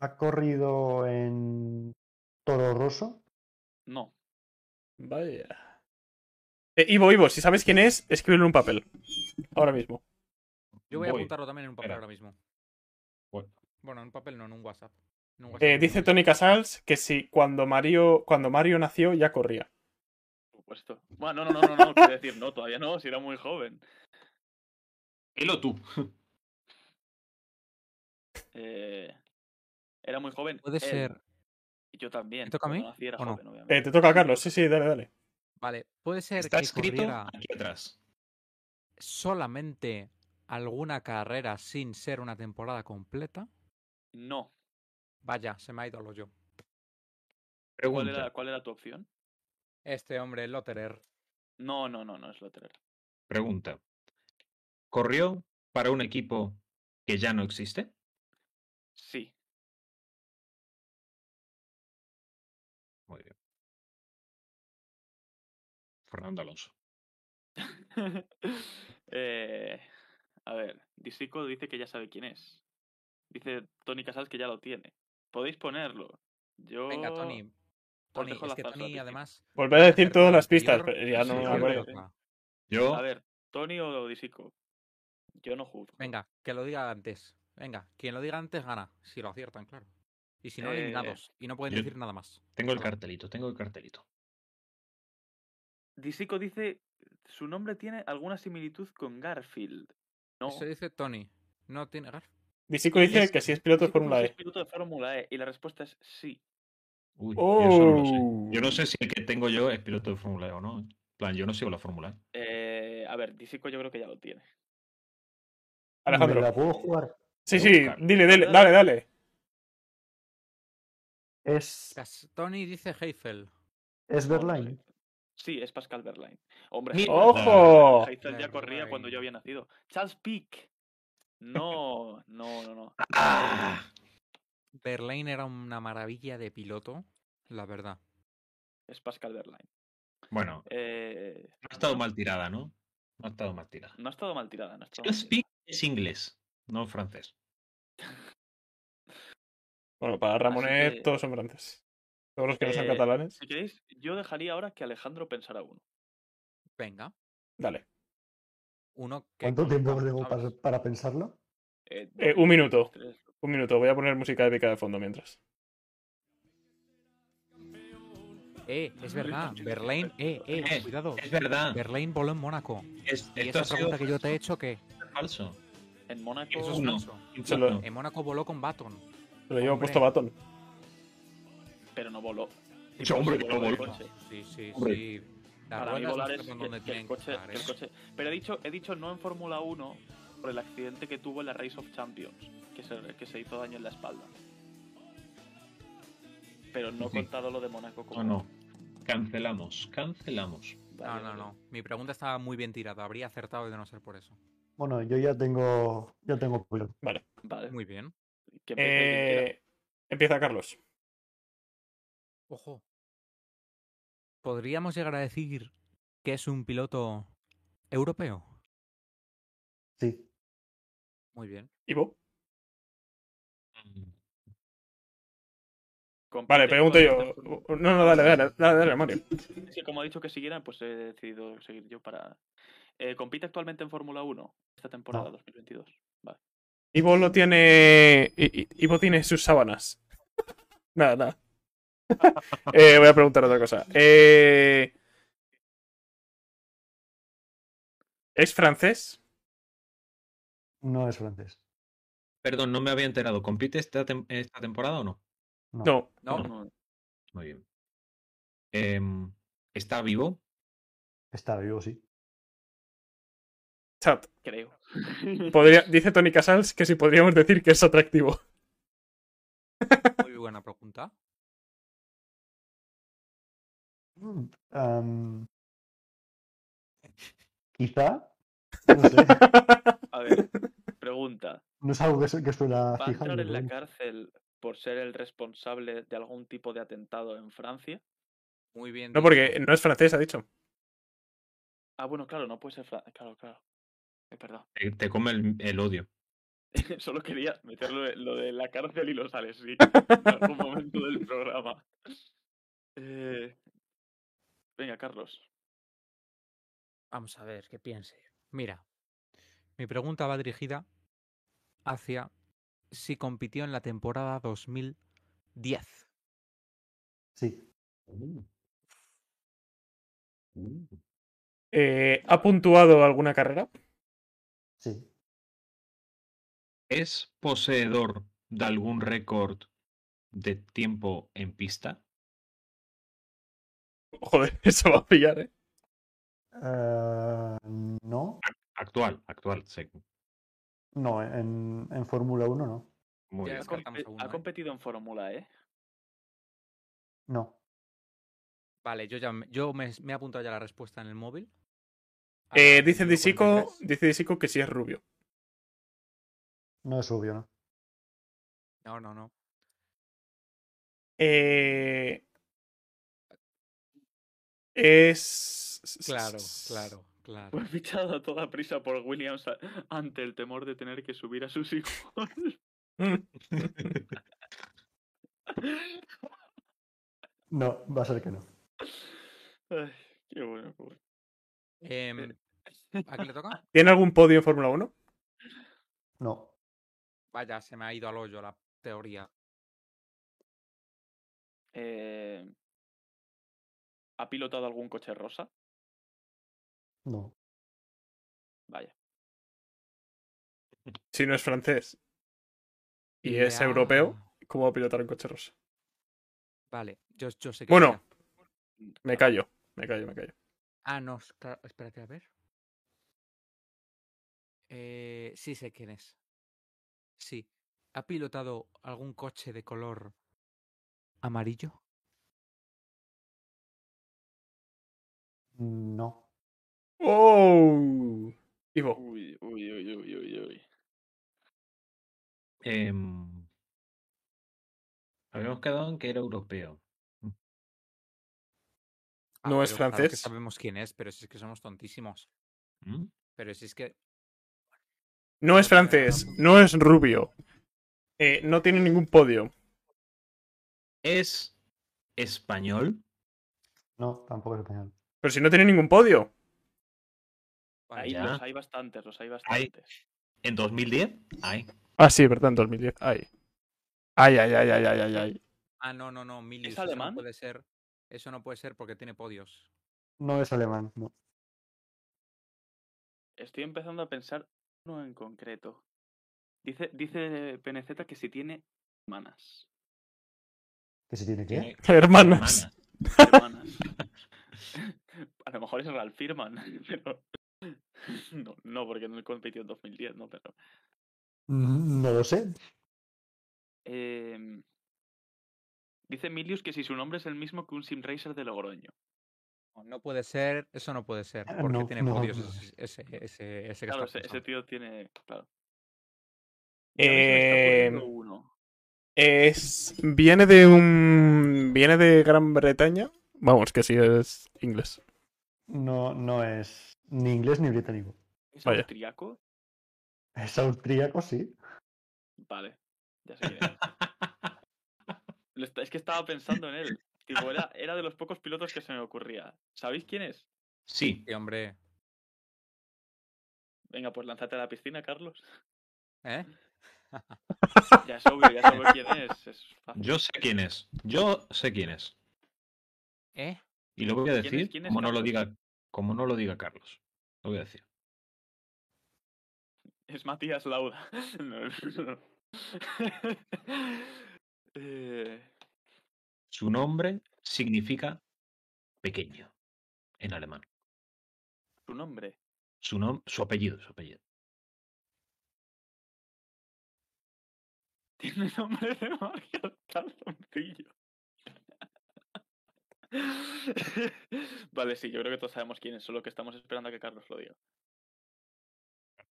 ¿Ha corrido en Toro Rosso? No. Vaya. Eh, Ivo, Ivo, si sabes quién es, escríbelo en un papel. Ahora mismo. Yo voy, a apuntarlo también en un papel Espera. ahora mismo. Bueno, Bueno, en un papel no, en un WhatsApp. En un Eh, dice. Tony Casals que si cuando Mario, cuando Mario nació ya corría. Por supuesto. Bueno, no, no, no, no, no. Quiero decir, no, todavía no. Si era muy joven. él o tú. Eh, era muy joven. Puede él. ser. Yo también. ¿Me toca a mí nací era o no? joven, obviamente. Eh, te toca, Carlos. Sí, sí, dale, dale. Vale, puede ser Está que escrito corriera aquí atrás. solamente alguna carrera sin ser una temporada completa. No. Vaya, se me ha ido al hoyo. ¿Cuál Pregunta. era, ¿Cuál era tu opción? Este hombre, Lotterer. No, no, no, no es Lotterer. Pregunta. ¿Corrió para un equipo que ya no existe? Sí. Fernando Alonso. [LAUGHS] eh, a ver, Disico dice que ya sabe quién es. Dice Tony Casals que ya lo tiene. Podéis ponerlo. Yo. Venga, Tony. Tony, es que Tony además. Volver a decir hacer todas las pistas, pero ya sí, no acuerdo. toca. Yo, A ver, Tony o Disico. Yo no juzgo. Venga, que lo diga antes. Venga, quien lo diga antes gana. Si lo aciertan, claro. Y si no, Eh, eliminados. Y no pueden decir nada más. tengo el cartelito, tengo el cartelito. Disico dice. Su nombre tiene alguna similitud con Garfield. No. Eso dice Tony. No tiene gar. Disico dice es- que si es piloto de Fórmula si E. es piloto de Fórmula E. Y la respuesta es sí. Uy, yo eso no lo sé. Oh. Yo no sé si el que tengo yo es piloto de Fórmula E o no. En plan, yo no sigo la Fórmula E. Eh, a ver, Disico yo creo que ya lo tiene. Alejandro. ¿Me la puedo jugar? Sí, sí, dile, dile, dale, dale. ¿Es, Tony dice Heifel. es sé. Sí, es Pascal Verlaine. Hombre, ¡Ojo! Heifel ya corría Verlaine. cuando yo había nacido. Charles Pick. No, no, no, no. ¡Ah! Berlín era una maravilla de piloto, la verdad. Es Pascal Verlaine. Bueno, Eh, no ha estado mal tirada, ¿no? No ha estado mal tirada. no ha estado mal tirada. No ha estado Charles mal tirada. Es inglés, no francés. [LAUGHS] Bueno, para Ramonet que- todos son franceses. Todos los que no son Eh, catalanes. Si queréis, yo dejaría ahora que Alejandro pensara uno. Venga, Dale. uno que. ¿Cuánto tiempo tengo para, para pensarlo? Eh, Eh, un minuto. tres. Un minuto. Voy a poner música épica de fondo mientras. Eh, es verdad. Berlín, eh, eh, cuidado. Es verdad. Berlín voló en Mónaco. Es- Y esa pregunta que yo te he hecho, ¿qué? falso. En Mónaco. Eso es falso. Injusto. En Mónaco voló con Baton. Lo llevo Hombre. puesto batón. Pero no voló. Sí, hombre, Sí, que no voló el voló. coche. Sí, sí, Hombre. sí. Para mí no volar es que, donde que el que coche, estar, que el ¿eh? coche- Pero he dicho, he dicho no en Fórmula 1 por el accidente que tuvo en la Race of Champions, que se, que se hizo daño en la espalda. Pero no he contado lo de Mónaco como. No, no. Cancelamos, cancelamos. No, Vale, no, vale. no. Mi pregunta estaba muy bien tirada. Habría acertado de no ser por eso. Bueno, yo ya tengo, ya tengo piloto. Vale. Muy bien. Eh, empieza Carlos. Ojo. ¿Podríamos llegar a decir que es un piloto europeo? Sí. Muy bien. Ivo. Mm, Compite Vale, pregunto yo. No, no, dale, dale, dale, dale, Mario. [LAUGHS] Es que como ha dicho que siguieran, pues he decidido seguir yo para. Eh, ¿Compite actualmente en Fórmula 1 esta temporada No. 2022? Vale. Ivo lo tiene. Ivo tiene sus sábanas. [LAUGHS] nada, nada. Eh, voy a preguntar otra cosa. Eh, ¿Es francés? No es francés. Perdón, no me había enterado. ¿Compite esta, tem- esta temporada o no? No. No. No. Muy bien. Em, ¿Está vivo? Está vivo, sí. Chat. Creo. [LAUGHS] Podría, dice Tony Casals que si podríamos decir que es atractivo. muy buena pregunta. Quizá. [LAUGHS] No sé. A ver, pregunta. No es algo que, que suela ¿Va a entrar en la cárcel por ser el responsable de algún tipo de atentado en Francia? Muy bien. No, porque no es francés, ha dicho. Ah, bueno, claro, no puede ser Francia. Claro, claro. Es verdad. Te, te come el, el odio. [LAUGHS] Solo quería meterlo en lo de la cárcel y lo sale, sí. En algún [LAUGHS] momento del programa. Eh, Venga, Carlos. Vamos a ver, que piense. Mira, mi pregunta va dirigida hacia si compitió en la temporada 2010. Sí. Eh, ¿Ha puntuado alguna carrera? Sí. ¿Es poseedor de algún récord de tiempo en pista? Joder, [LAUGHS] eso va a pillar, ¿eh? Eh, no. Actual, actual, sí. No, en, en Fórmula 1 no. Muy Ya bien. ha ¿eh? competido en Fórmula E. No. Vale, yo ya me, yo me, me he apuntado ya la respuesta en el móvil. Eh, dice 21:43. Disico, dice Disico que sí es rubio. No es obvio, ¿no? No, no, no. Eh, es. Claro, claro, claro. Fue fichado a toda prisa por Williams ante el temor de tener que subir a sus hijos. [LAUGHS] No, va a ser que no. Ay, qué bueno, qué bueno. Em, ¿A quién le toca? [LAUGHS] ¿Tiene algún podio en Fórmula 1? No. Vaya, se me ha ido al hoyo la teoría. Eh, ¿Ha pilotado algún coche rosa? No. Vaya. Si no es francés y es europeo, ¿cómo va a pilotar un coche rosa? Vale, yo, yo sé que. Bueno, sea. me callo, me callo, me callo. Ah, no, es- claro, espérate a ver. Eh, sí sé quién es. Sí. ¿Ha pilotado algún coche de color amarillo? No. ¡Oh! Ivo, Uy, uy, uy, uy, uy, uy. Em, habíamos quedado en que era europeo. Ah, ¿No es pero claro que francés? sabemos quién es, pero si es que somos tontísimos. ¿Mm? Pero si es que. no es francés, no es rubio. Eh, no tiene ningún podio. ¿Es español? No, tampoco es español. Pero si no tiene ningún podio. Ahí los hay bastantes, los hay bastantes. ¿En 2010? Ay. Ah, sí, verdad, en 2010. Ay. Ay, ay, ay, ay, ay, ay, ay. Ah, no, no, no, Milius. ¿Es eso no alemán? puede ser. Eso no puede ser porque tiene podios. No es alemán, no. Estoy empezando a pensar uno en concreto. Dice, dice PNZ que si tiene hermanas. ¿Que si tiene qué? Tiene Hermanas. Hermanas. [LAUGHS] a lo mejor es Ralph Firman, [LAUGHS] pero. No, no, porque no compitió en 2010, ¿no? Pero. Mm, No lo sé. em, dice Milius que si su nombre es el mismo que un sim racer de Logroño. No, no puede ser, eso no puede ser. Ah, Porque no, tiene no, podios no. ese, ese, ese, ese que Claro, está ese, tío tiene. Claro. Eh. Es. Viene de un. Viene de Gran Bretaña. Vamos, que sí es inglés. No, no es ni inglés ni británico. ¿Es vaya. austriaco? Es austríaco, sí. Vale. Ya sé quién es. Es que estaba pensando en él. Tipo, era, era de los pocos pilotos que se me ocurría. ¿Sabéis quién es? Sí. Sí, hombre. Venga, pues lánzate a la piscina, Carlos. ¿Eh? Ya es obvio, ya sabes quién es. es fácil. Yo sé quién es. Yo sé quién es. ¿Eh? Y lo voy a ¿Quién es- decir quién es como no lo diga, como no lo diga Carlos. Lo voy a decir. Es Matías Lauda. [LAUGHS] No, no, no. [LAUGHS] Eh, Su nombre significa pequeño en alemán. Su nombre. Su nom su apellido, su apellido. Tiene nombre de Mario Calzoncillo. [LAUGHS] Vale, sí, yo creo que todos sabemos quién es, solo que estamos esperando a que Carlos lo diga.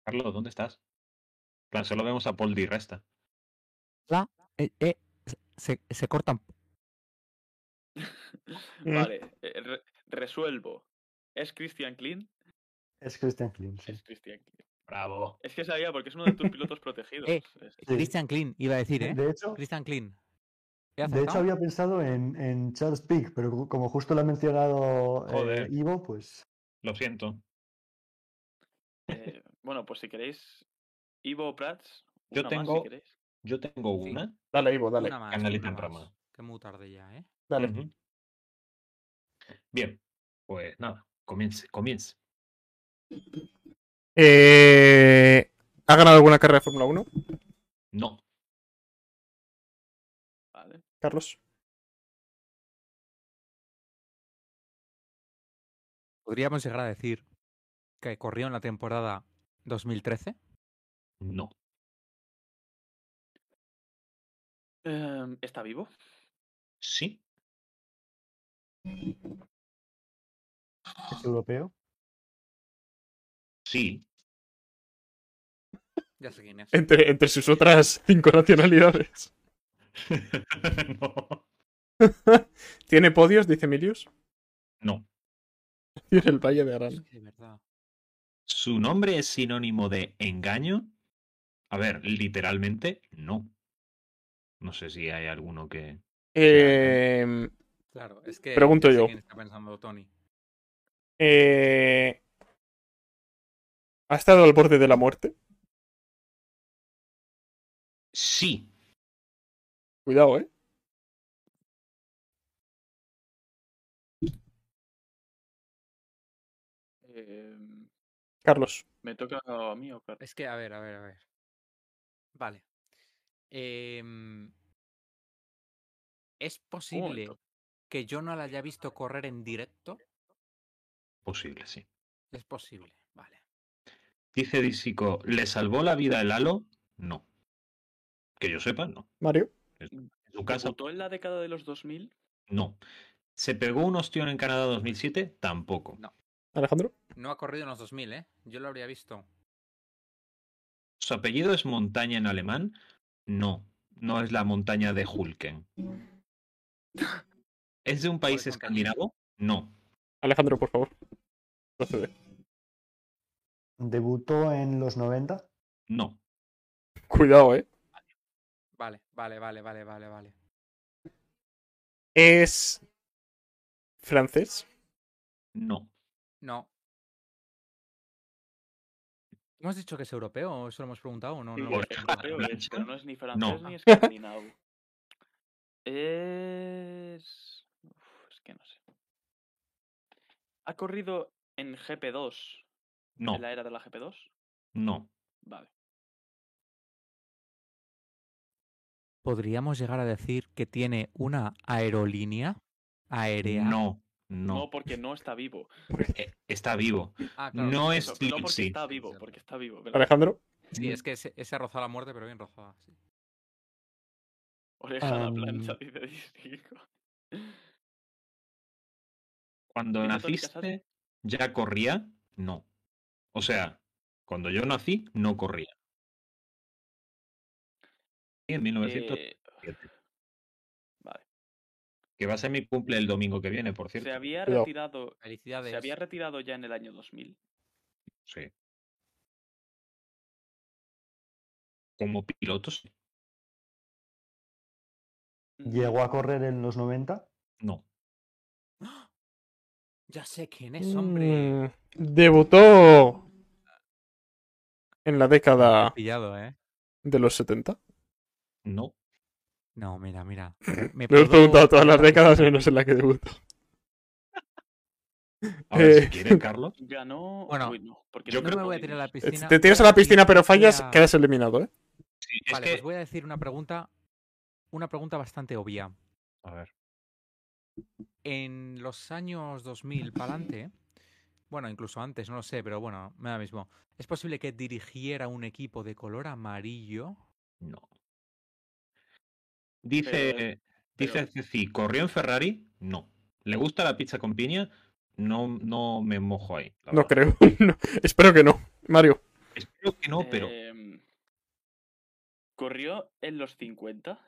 Carlos, ¿dónde estás? En plan, solo vemos a Paul Di Resta. Eh, eh, se, se cortan. [LAUGHS] Vale, eh, re- resuelvo. ¿Es Christian Klein? Es Christian Klein, sí. Es Christian Klein. Bravo. Es que sabía, porque es uno de tus pilotos [LAUGHS] protegidos. Eh, Es- Sí. Christian Klein, iba a decir, ¿eh? De hecho, Christian Klein. De ¿He hecho había pensado en, en Charles Pick, pero co- como justo lo ha mencionado eh. Ivo, pues Lo siento. eh, bueno, pues si queréis, Ivo Prats. Yo una más, tengo- si queréis. Yo tengo Sí. una. Dale, Ivo, dale. Una más, Canalita en rama. Que muy tarde ya, ¿eh? Dale. Bien, pues nada, comience, comience. Eh, ¿Ha ganado alguna carrera de Fórmula 1, No. Carlos? Podríamos llegar a decir que corrió en la temporada 2013. no, Em, ¿Está vivo? sí, es europeo. sí, Ya sé quién es. Entre, entre sus otras cinco nacionalidades. [LAUGHS] no, [LAUGHS] ¿Tiene podios, dice Milius? no. [LAUGHS] Tiene el Valle de Arán. Es que de verdad. ¿Su nombre es sinónimo de engaño? A ver, literalmente, no. No sé si hay alguno que... Eh, Claro, es que. Pregunto yo. quién está pensando Tony. eh, ¿Ha estado al borde de la muerte? Sí, Cuidado, ¿eh? Em, Carlos. ¿Me toca a mí o Carlos? Es que, a ver, a ver, a ver. Vale. Em, ¿Es posible que yo no la haya visto correr en directo? Posible, sí. Es posible, vale. Dice Disico, ¿le salvó la vida el halo? No. Que yo sepa, no. Mario. En su casa, ¿Debutó en la década de los 2000? no. ¿Se pegó un ostión en Canadá 2007? Tampoco. No. Alejandro. No ha corrido en los 2000, ¿eh? Yo lo habría visto. ¿Su apellido es montaña en alemán? No. No es la montaña de Hulken. [LAUGHS] ¿Es de un país escandinavo? No. Alejandro, por favor. Procede. ¿Debutó en los 90? No. Cuidado, eh. Vale, vale, vale, vale, vale. Es. francés. No. No. ¿Hemos dicho que es europeo o eso lo hemos preguntado o no? No hemos es no es ni francés No. ni [LAUGHS] escandinavo. Es. Uf, es que no sé. ¿Ha corrido en GP2? No. ¿En la era de la GP2? No. Vale. ¿Podríamos llegar a decir que tiene una aerolínea aérea? No. No. No. porque no está vivo. Eh, Está vivo. Ah, claro. No Eso, es no porque está vivo, porque está vivo. ¿verdad? Alejandro. Sí, es que ese, ese ha rozado la muerte, pero bien rozada. sí. Oreja a la plancha, dice Disco. Cuando naciste, ¿ya corría? No. O sea, cuando yo nací, no corría. En 1907, Eh, vale. que va a ser mi cumple el domingo que viene, por cierto. Se había retirado. Felicidades. Se había retirado ya en el año 2000. Sí. Como pilotos, ¿Llegó a correr en los 90? no. Ya sé quién es, hombre. Mm, debutó. en la década Pillado, ¿eh? de los 70. No. No, mira, mira. [LAUGHS] Me puedo- preguntado todas las décadas menos en la que debutó. [LAUGHS] A ver, Eh, si quieres, [LAUGHS] Carlos. Ganó. Bueno, Uy, no, porque yo no creo me voy a tirar a la Eh, piscina. Te tiras a la piscina, pero fallas, a- quedas eliminado, ¿eh? Sí, es Vale, que... pues voy a decir una pregunta. Una pregunta bastante obvia. A ver. En los años 2000 para adelante, bueno, incluso antes, no lo sé, pero bueno, me da mismo. ¿Es posible que dirigiera un equipo de color amarillo? No. Dice, Pero- dice Ceci, ¿corrió en Ferrari? No. ¿Le gusta la pizza con piña? No, no me mojo ahí. No verdad. creo. [LAUGHS] No, espero que no. Mario. Espero que no, pero Em, Corrió en los 50.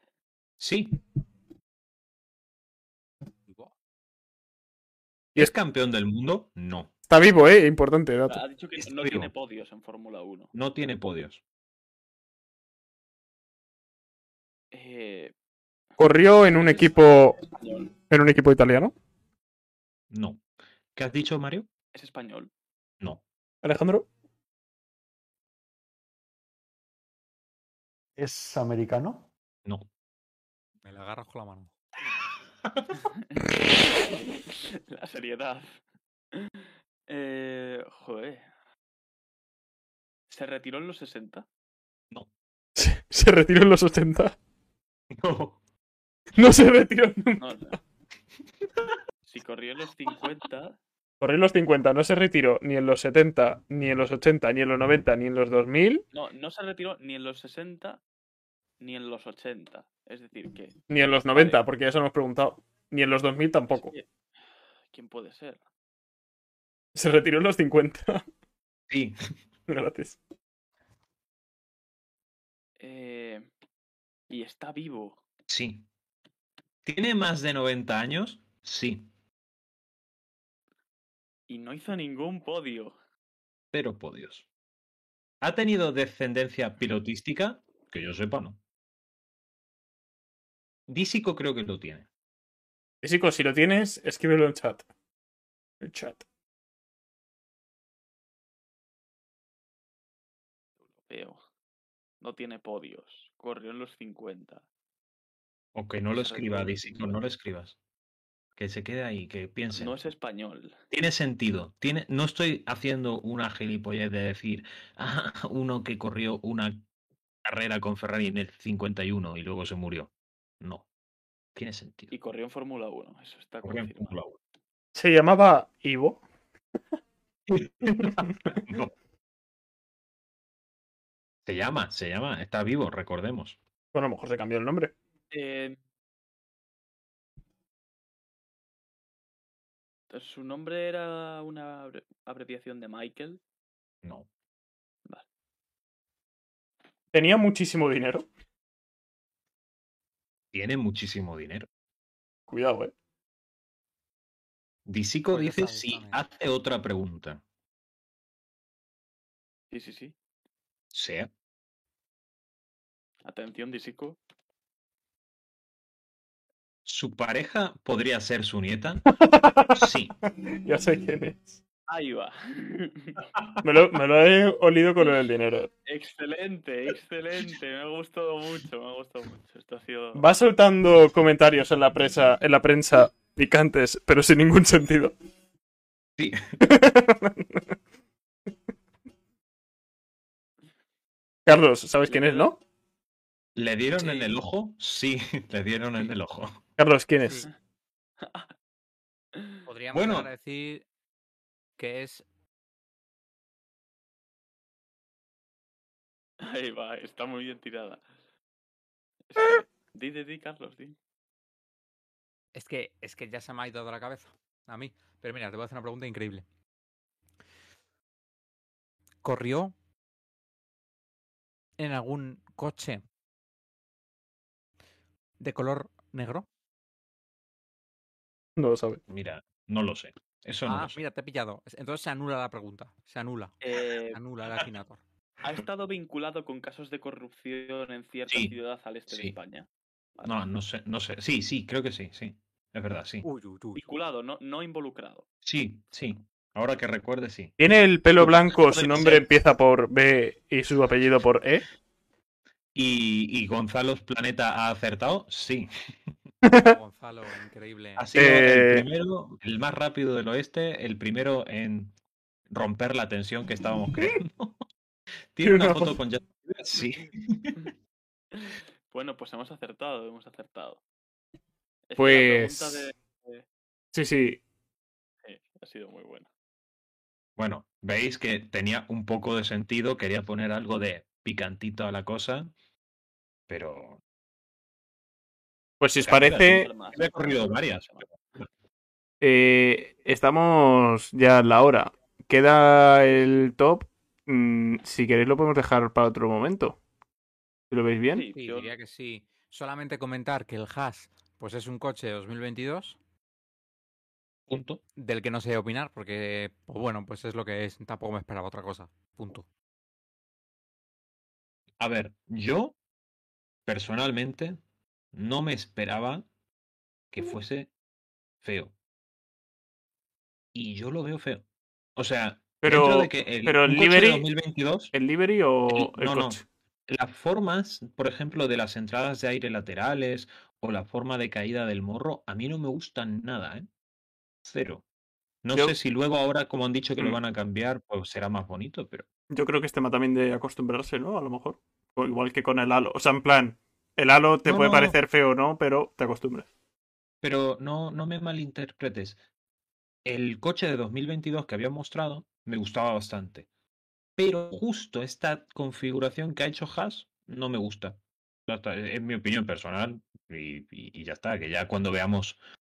sí. Y ¿Es es- campeón del mundo? No. Está vivo, ¿eh? Importante dato. Ha dicho que Está no vivo. tiene podios en Fórmula 1. No tiene podios. Eh, Corrió en un equipo. En un equipo italiano. No. ¿Qué has dicho, Mario? Es español. No. Alejandro. ¿Es americano? No. Me la agarras con la mano. [LAUGHS] la seriedad. Eh, joder. ¿Se retiró en los 60? Se, [LAUGHS] se retiró en los 80. [LAUGHS] No. No se retiró nunca. No, no. Si corrió en los 50, Corrió en los 50, no se retiró ni en los 70, ni en los 80, ni en los 90, ni en los 2000, no, no se retiró ni en los 60 ni en los 80. Es decir, que. ni en los 90, Vale. porque ya se lo hemos preguntado. Ni en los 2000 tampoco. ¿Quién puede ser? Se retiró en los 50. Sí. Gracias. Eh, y está vivo. Sí. ¿Tiene más de 90 años? Sí. Y no hizo ningún podio. Pero podios. ¿Ha tenido descendencia pilotística? Que yo sepa, no. Dísico creo que lo tiene. Físico, si lo tienes, escríbelo en chat. El chat. Europeo. No tiene podios. Corrió en los 50. O que no lo escriba, no lo escribas. Que se quede ahí, que piense. No es español. Tiene sentido. Tiene... No estoy haciendo una gilipollez de decir ah, [LAUGHS] uno que corrió una carrera con Ferrari en el 51 y luego se murió. No. Tiene sentido. Y corrió en Fórmula 1, eso está Corrió en. Fórmula Se llamaba Ivo. 1. [LAUGHS] No. Se llama, se llama, está vivo, recordemos. Bueno, a lo mejor se cambió el nombre. Eh, ¿Su nombre era una abre- abreviación de Michael? No. Tenía muchísimo dinero. Tiene muchísimo dinero. Cuidado, eh. Disico Pues dice si hace otra pregunta. Sí, sí, sí. Sea. Atención, Disico. ¿Su pareja podría ser su nieta? Sí. [LAUGHS] Ya sé quién es. Ahí va. Me lo, me lo he olido con lo del dinero. excelente, excelente. Me ha gustado mucho, me ha gustado mucho. Esto ha sido. Va soltando comentarios en la prensa, en la prensa picantes, pero sin ningún sentido. Sí. [LAUGHS] Carlos, ¿sabes quién es, no? ¿Le dieron en Sí. el ojo? Sí, [LAUGHS] le dieron en el ojo. Carlos, ¿quién es? Sí. [LAUGHS] Podríamos Bueno. decir que es Ahí va, está muy bien tirada. Es que- Di, di, di, Carlos, di. Es que, es que ya se me ha ido de la cabeza. A mí. Pero mira, te voy a hacer una pregunta increíble. ¿Corrió en algún coche de color negro? No lo sabe. Mira, no lo sé. Eso no ah, lo sé. mira, te he pillado. Es- Entonces se anula la pregunta. Se anula. Eh, Anula el Akinator. ¿Ha estado vinculado con casos de corrupción en cierta Sí, ciudad al este de. España? Vale. No, no sé, no sé. Sí, sí, creo que sí, sí. Es verdad, sí. Uy, uy, uy. Vinculado, no, no involucrado. Sí, sí. Ahora que recuerde, sí. Tiene el pelo blanco, su nombre empieza por B y su apellido por E. ¿Y, y Gonzalo Planeta ha acertado? Sí. [LAUGHS] Gonzalo, increíble. Ha sido Eh, el primero, el más rápido del oeste, el primero en romper la tensión que estábamos [LAUGHS] creando. [LAUGHS] ¿Tiene una foto con Justin Bieber? Sí. Bueno, pues hemos acertado, hemos acertado. Es Pues- pregunta de- Sí, sí. sí, ha sido muy buena. Bueno, veis que tenía un poco de sentido, quería poner algo de picantito a la cosa, pero Pues si os parece, más, he corrido varias. eh, estamos ya en la hora. Queda el top. Mm, si queréis lo podemos dejar para otro momento. Si lo veis bien. Sí, Sí, yo- diría que sí. Solamente comentar que el Haas pues es un coche de 2022 punto. del que no sé opinar porque, pues bueno, pues es lo que es. Tampoco me esperaba otra cosa. Punto. A ver, yo personalmente no me esperaba que fuese feo. Y yo lo veo feo. O sea, Pero- de que el, pero el un coche de livery- 2022, ¿El livery o El- no, no. las formas, por ejemplo, de las entradas de aire laterales o la forma de caída del morro, a mí no me gustan nada, ¿eh? Cero. No Yo- sé si luego ahora, como han dicho que lo Mm. van a cambiar, pues será más bonito, pero Yo creo que es tema también de acostumbrarse, ¿no? A lo mejor. O igual que con el halo. O sea, en plan, el halo te No, puede no. parecer feo o no, pero te acostumbras. Pero no, no me malinterpretes. El coche de 2022 que había mostrado me gustaba bastante. Pero justo esta configuración que ha hecho Haas no me gusta. Es mi opinión personal y, y- y ya está. Que ya cuando veamos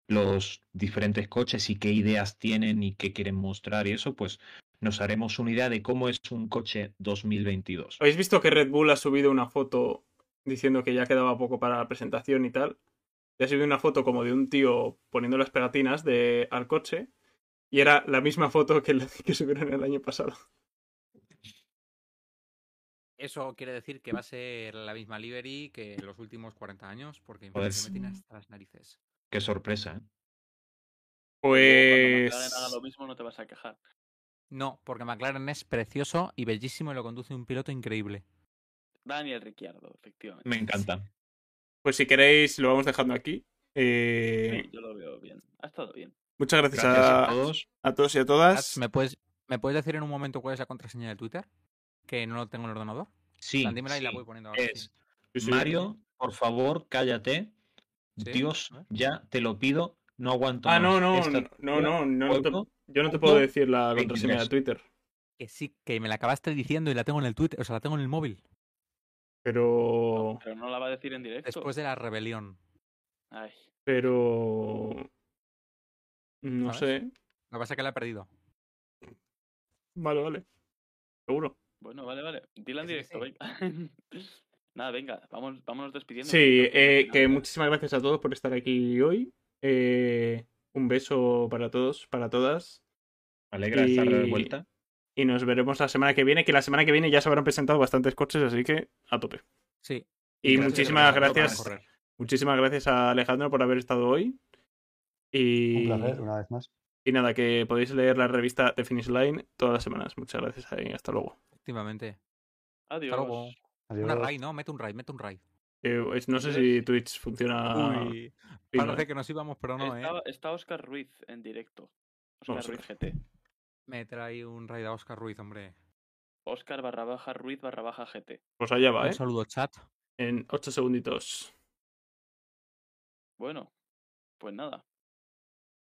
los diferentes coches y qué ideas tienen y qué quieren mostrar y eso, pues nos haremos una idea de cómo es un coche 2022. ¿Habéis visto que Red Bull ha subido una foto diciendo que ya quedaba poco para la presentación y tal? Y ha subido una foto como de un tío poniendo las pegatinas de, al coche. Y era la misma foto que, la- que subieron el año pasado. Eso quiere decir que va a ser la misma livery que los últimos 40 años porque Joder. se me tiene hasta las narices. Qué sorpresa, ¿eh? Pues. Cuando McLaren haga lo mismo no te vas a quejar. No, porque McLaren es precioso y bellísimo y lo conduce un piloto increíble. Daniel Ricciardo, efectivamente. Me encanta. Pues si queréis, lo vamos dejando aquí. Eh, Sí, yo lo veo bien. Ha estado bien. Muchas gracias, Gracias a, a todos. a todos y a todas. ¿Me puedes, ¿Me puedes decir en un momento cuál es la contraseña de Twitter? Que no lo tengo en el ordenador. Sí, dímela y la voy poniendo ahora. sí. es Sí, sí. Mario, por favor, cállate. Sí, Dios, ya te lo pido, no aguanto Ah, no, más no, esta no, no, no, no, no te- juego. yo no te puedo decir la contraseña de 23. Twitter, Que sí, que me la acabaste diciendo y la tengo en el Twitter, o sea, la tengo en el móvil. Pero... Pero no la va a decir en directo. Después de la rebelión. Ay, Pero... No ¿Sabes? sé. Lo que pasa es que la he perdido. Vale, vale. Seguro. bueno, vale, vale. Dila en sí, directo, venga. [LAUGHS] Nada, venga, vamos, vámonos despidiendo. Sí, eh, que muchísimas gracias a todos por estar aquí hoy. Eh, un beso para todos, para todas. Me alegra estar de Y- vuelta. Y nos veremos la semana que viene, que la semana que viene ya se habrán presentado bastantes coches, así que a tope. Sí. Y gracias, muchísimas gracias, muchísimas gracias a Alejandro por haber estado hoy. Y, Un placer, una vez más. y nada, que podéis leer la revista The Finish Line todas las semanas. Muchas gracias y hasta luego. Efectivamente. Adiós. Hasta luego. Adiós. Una raid, ¿no? Mete un raid, mete un raid. Eh, no sé si Twitch funciona. Uy, parece que nos íbamos, pero no, está, ¿eh? está Oscar Ruiz en directo. Oscar a Ruiz. GT. Me trae un raid a Oscar Ruiz, hombre. Oscar barra baja Ruiz barra baja GT. Pues allá va, Un ¿eh? saludo, chat. En 8 segunditos. Bueno, pues nada.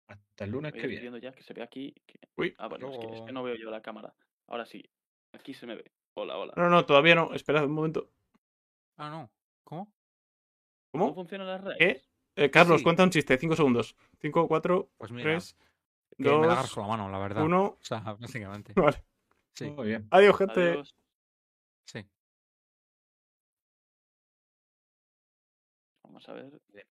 Hasta el lunes Voy que viene. ya que se ve aquí. que- Uy. Ah, bueno, es que, es Luego- que no veo yo la cámara. Ahora sí. Aquí se me ve. Hola, hola. No, no, todavía no. Esperad un momento. Ah, no. ¿Cómo? ¿Cómo ¿Cómo? funcionan las redes? ¿Qué? Eh, Carlos, Sí. cuenta un chiste. 5 segundos. 5, 4, Pues mira, 3, que me la agarras 2, con la mano, la verdad. 1. O sea, básicamente. [LAUGHS] Vale. Sí, Muy bien. Adiós, gente. Adiós. sí. Vamos a ver.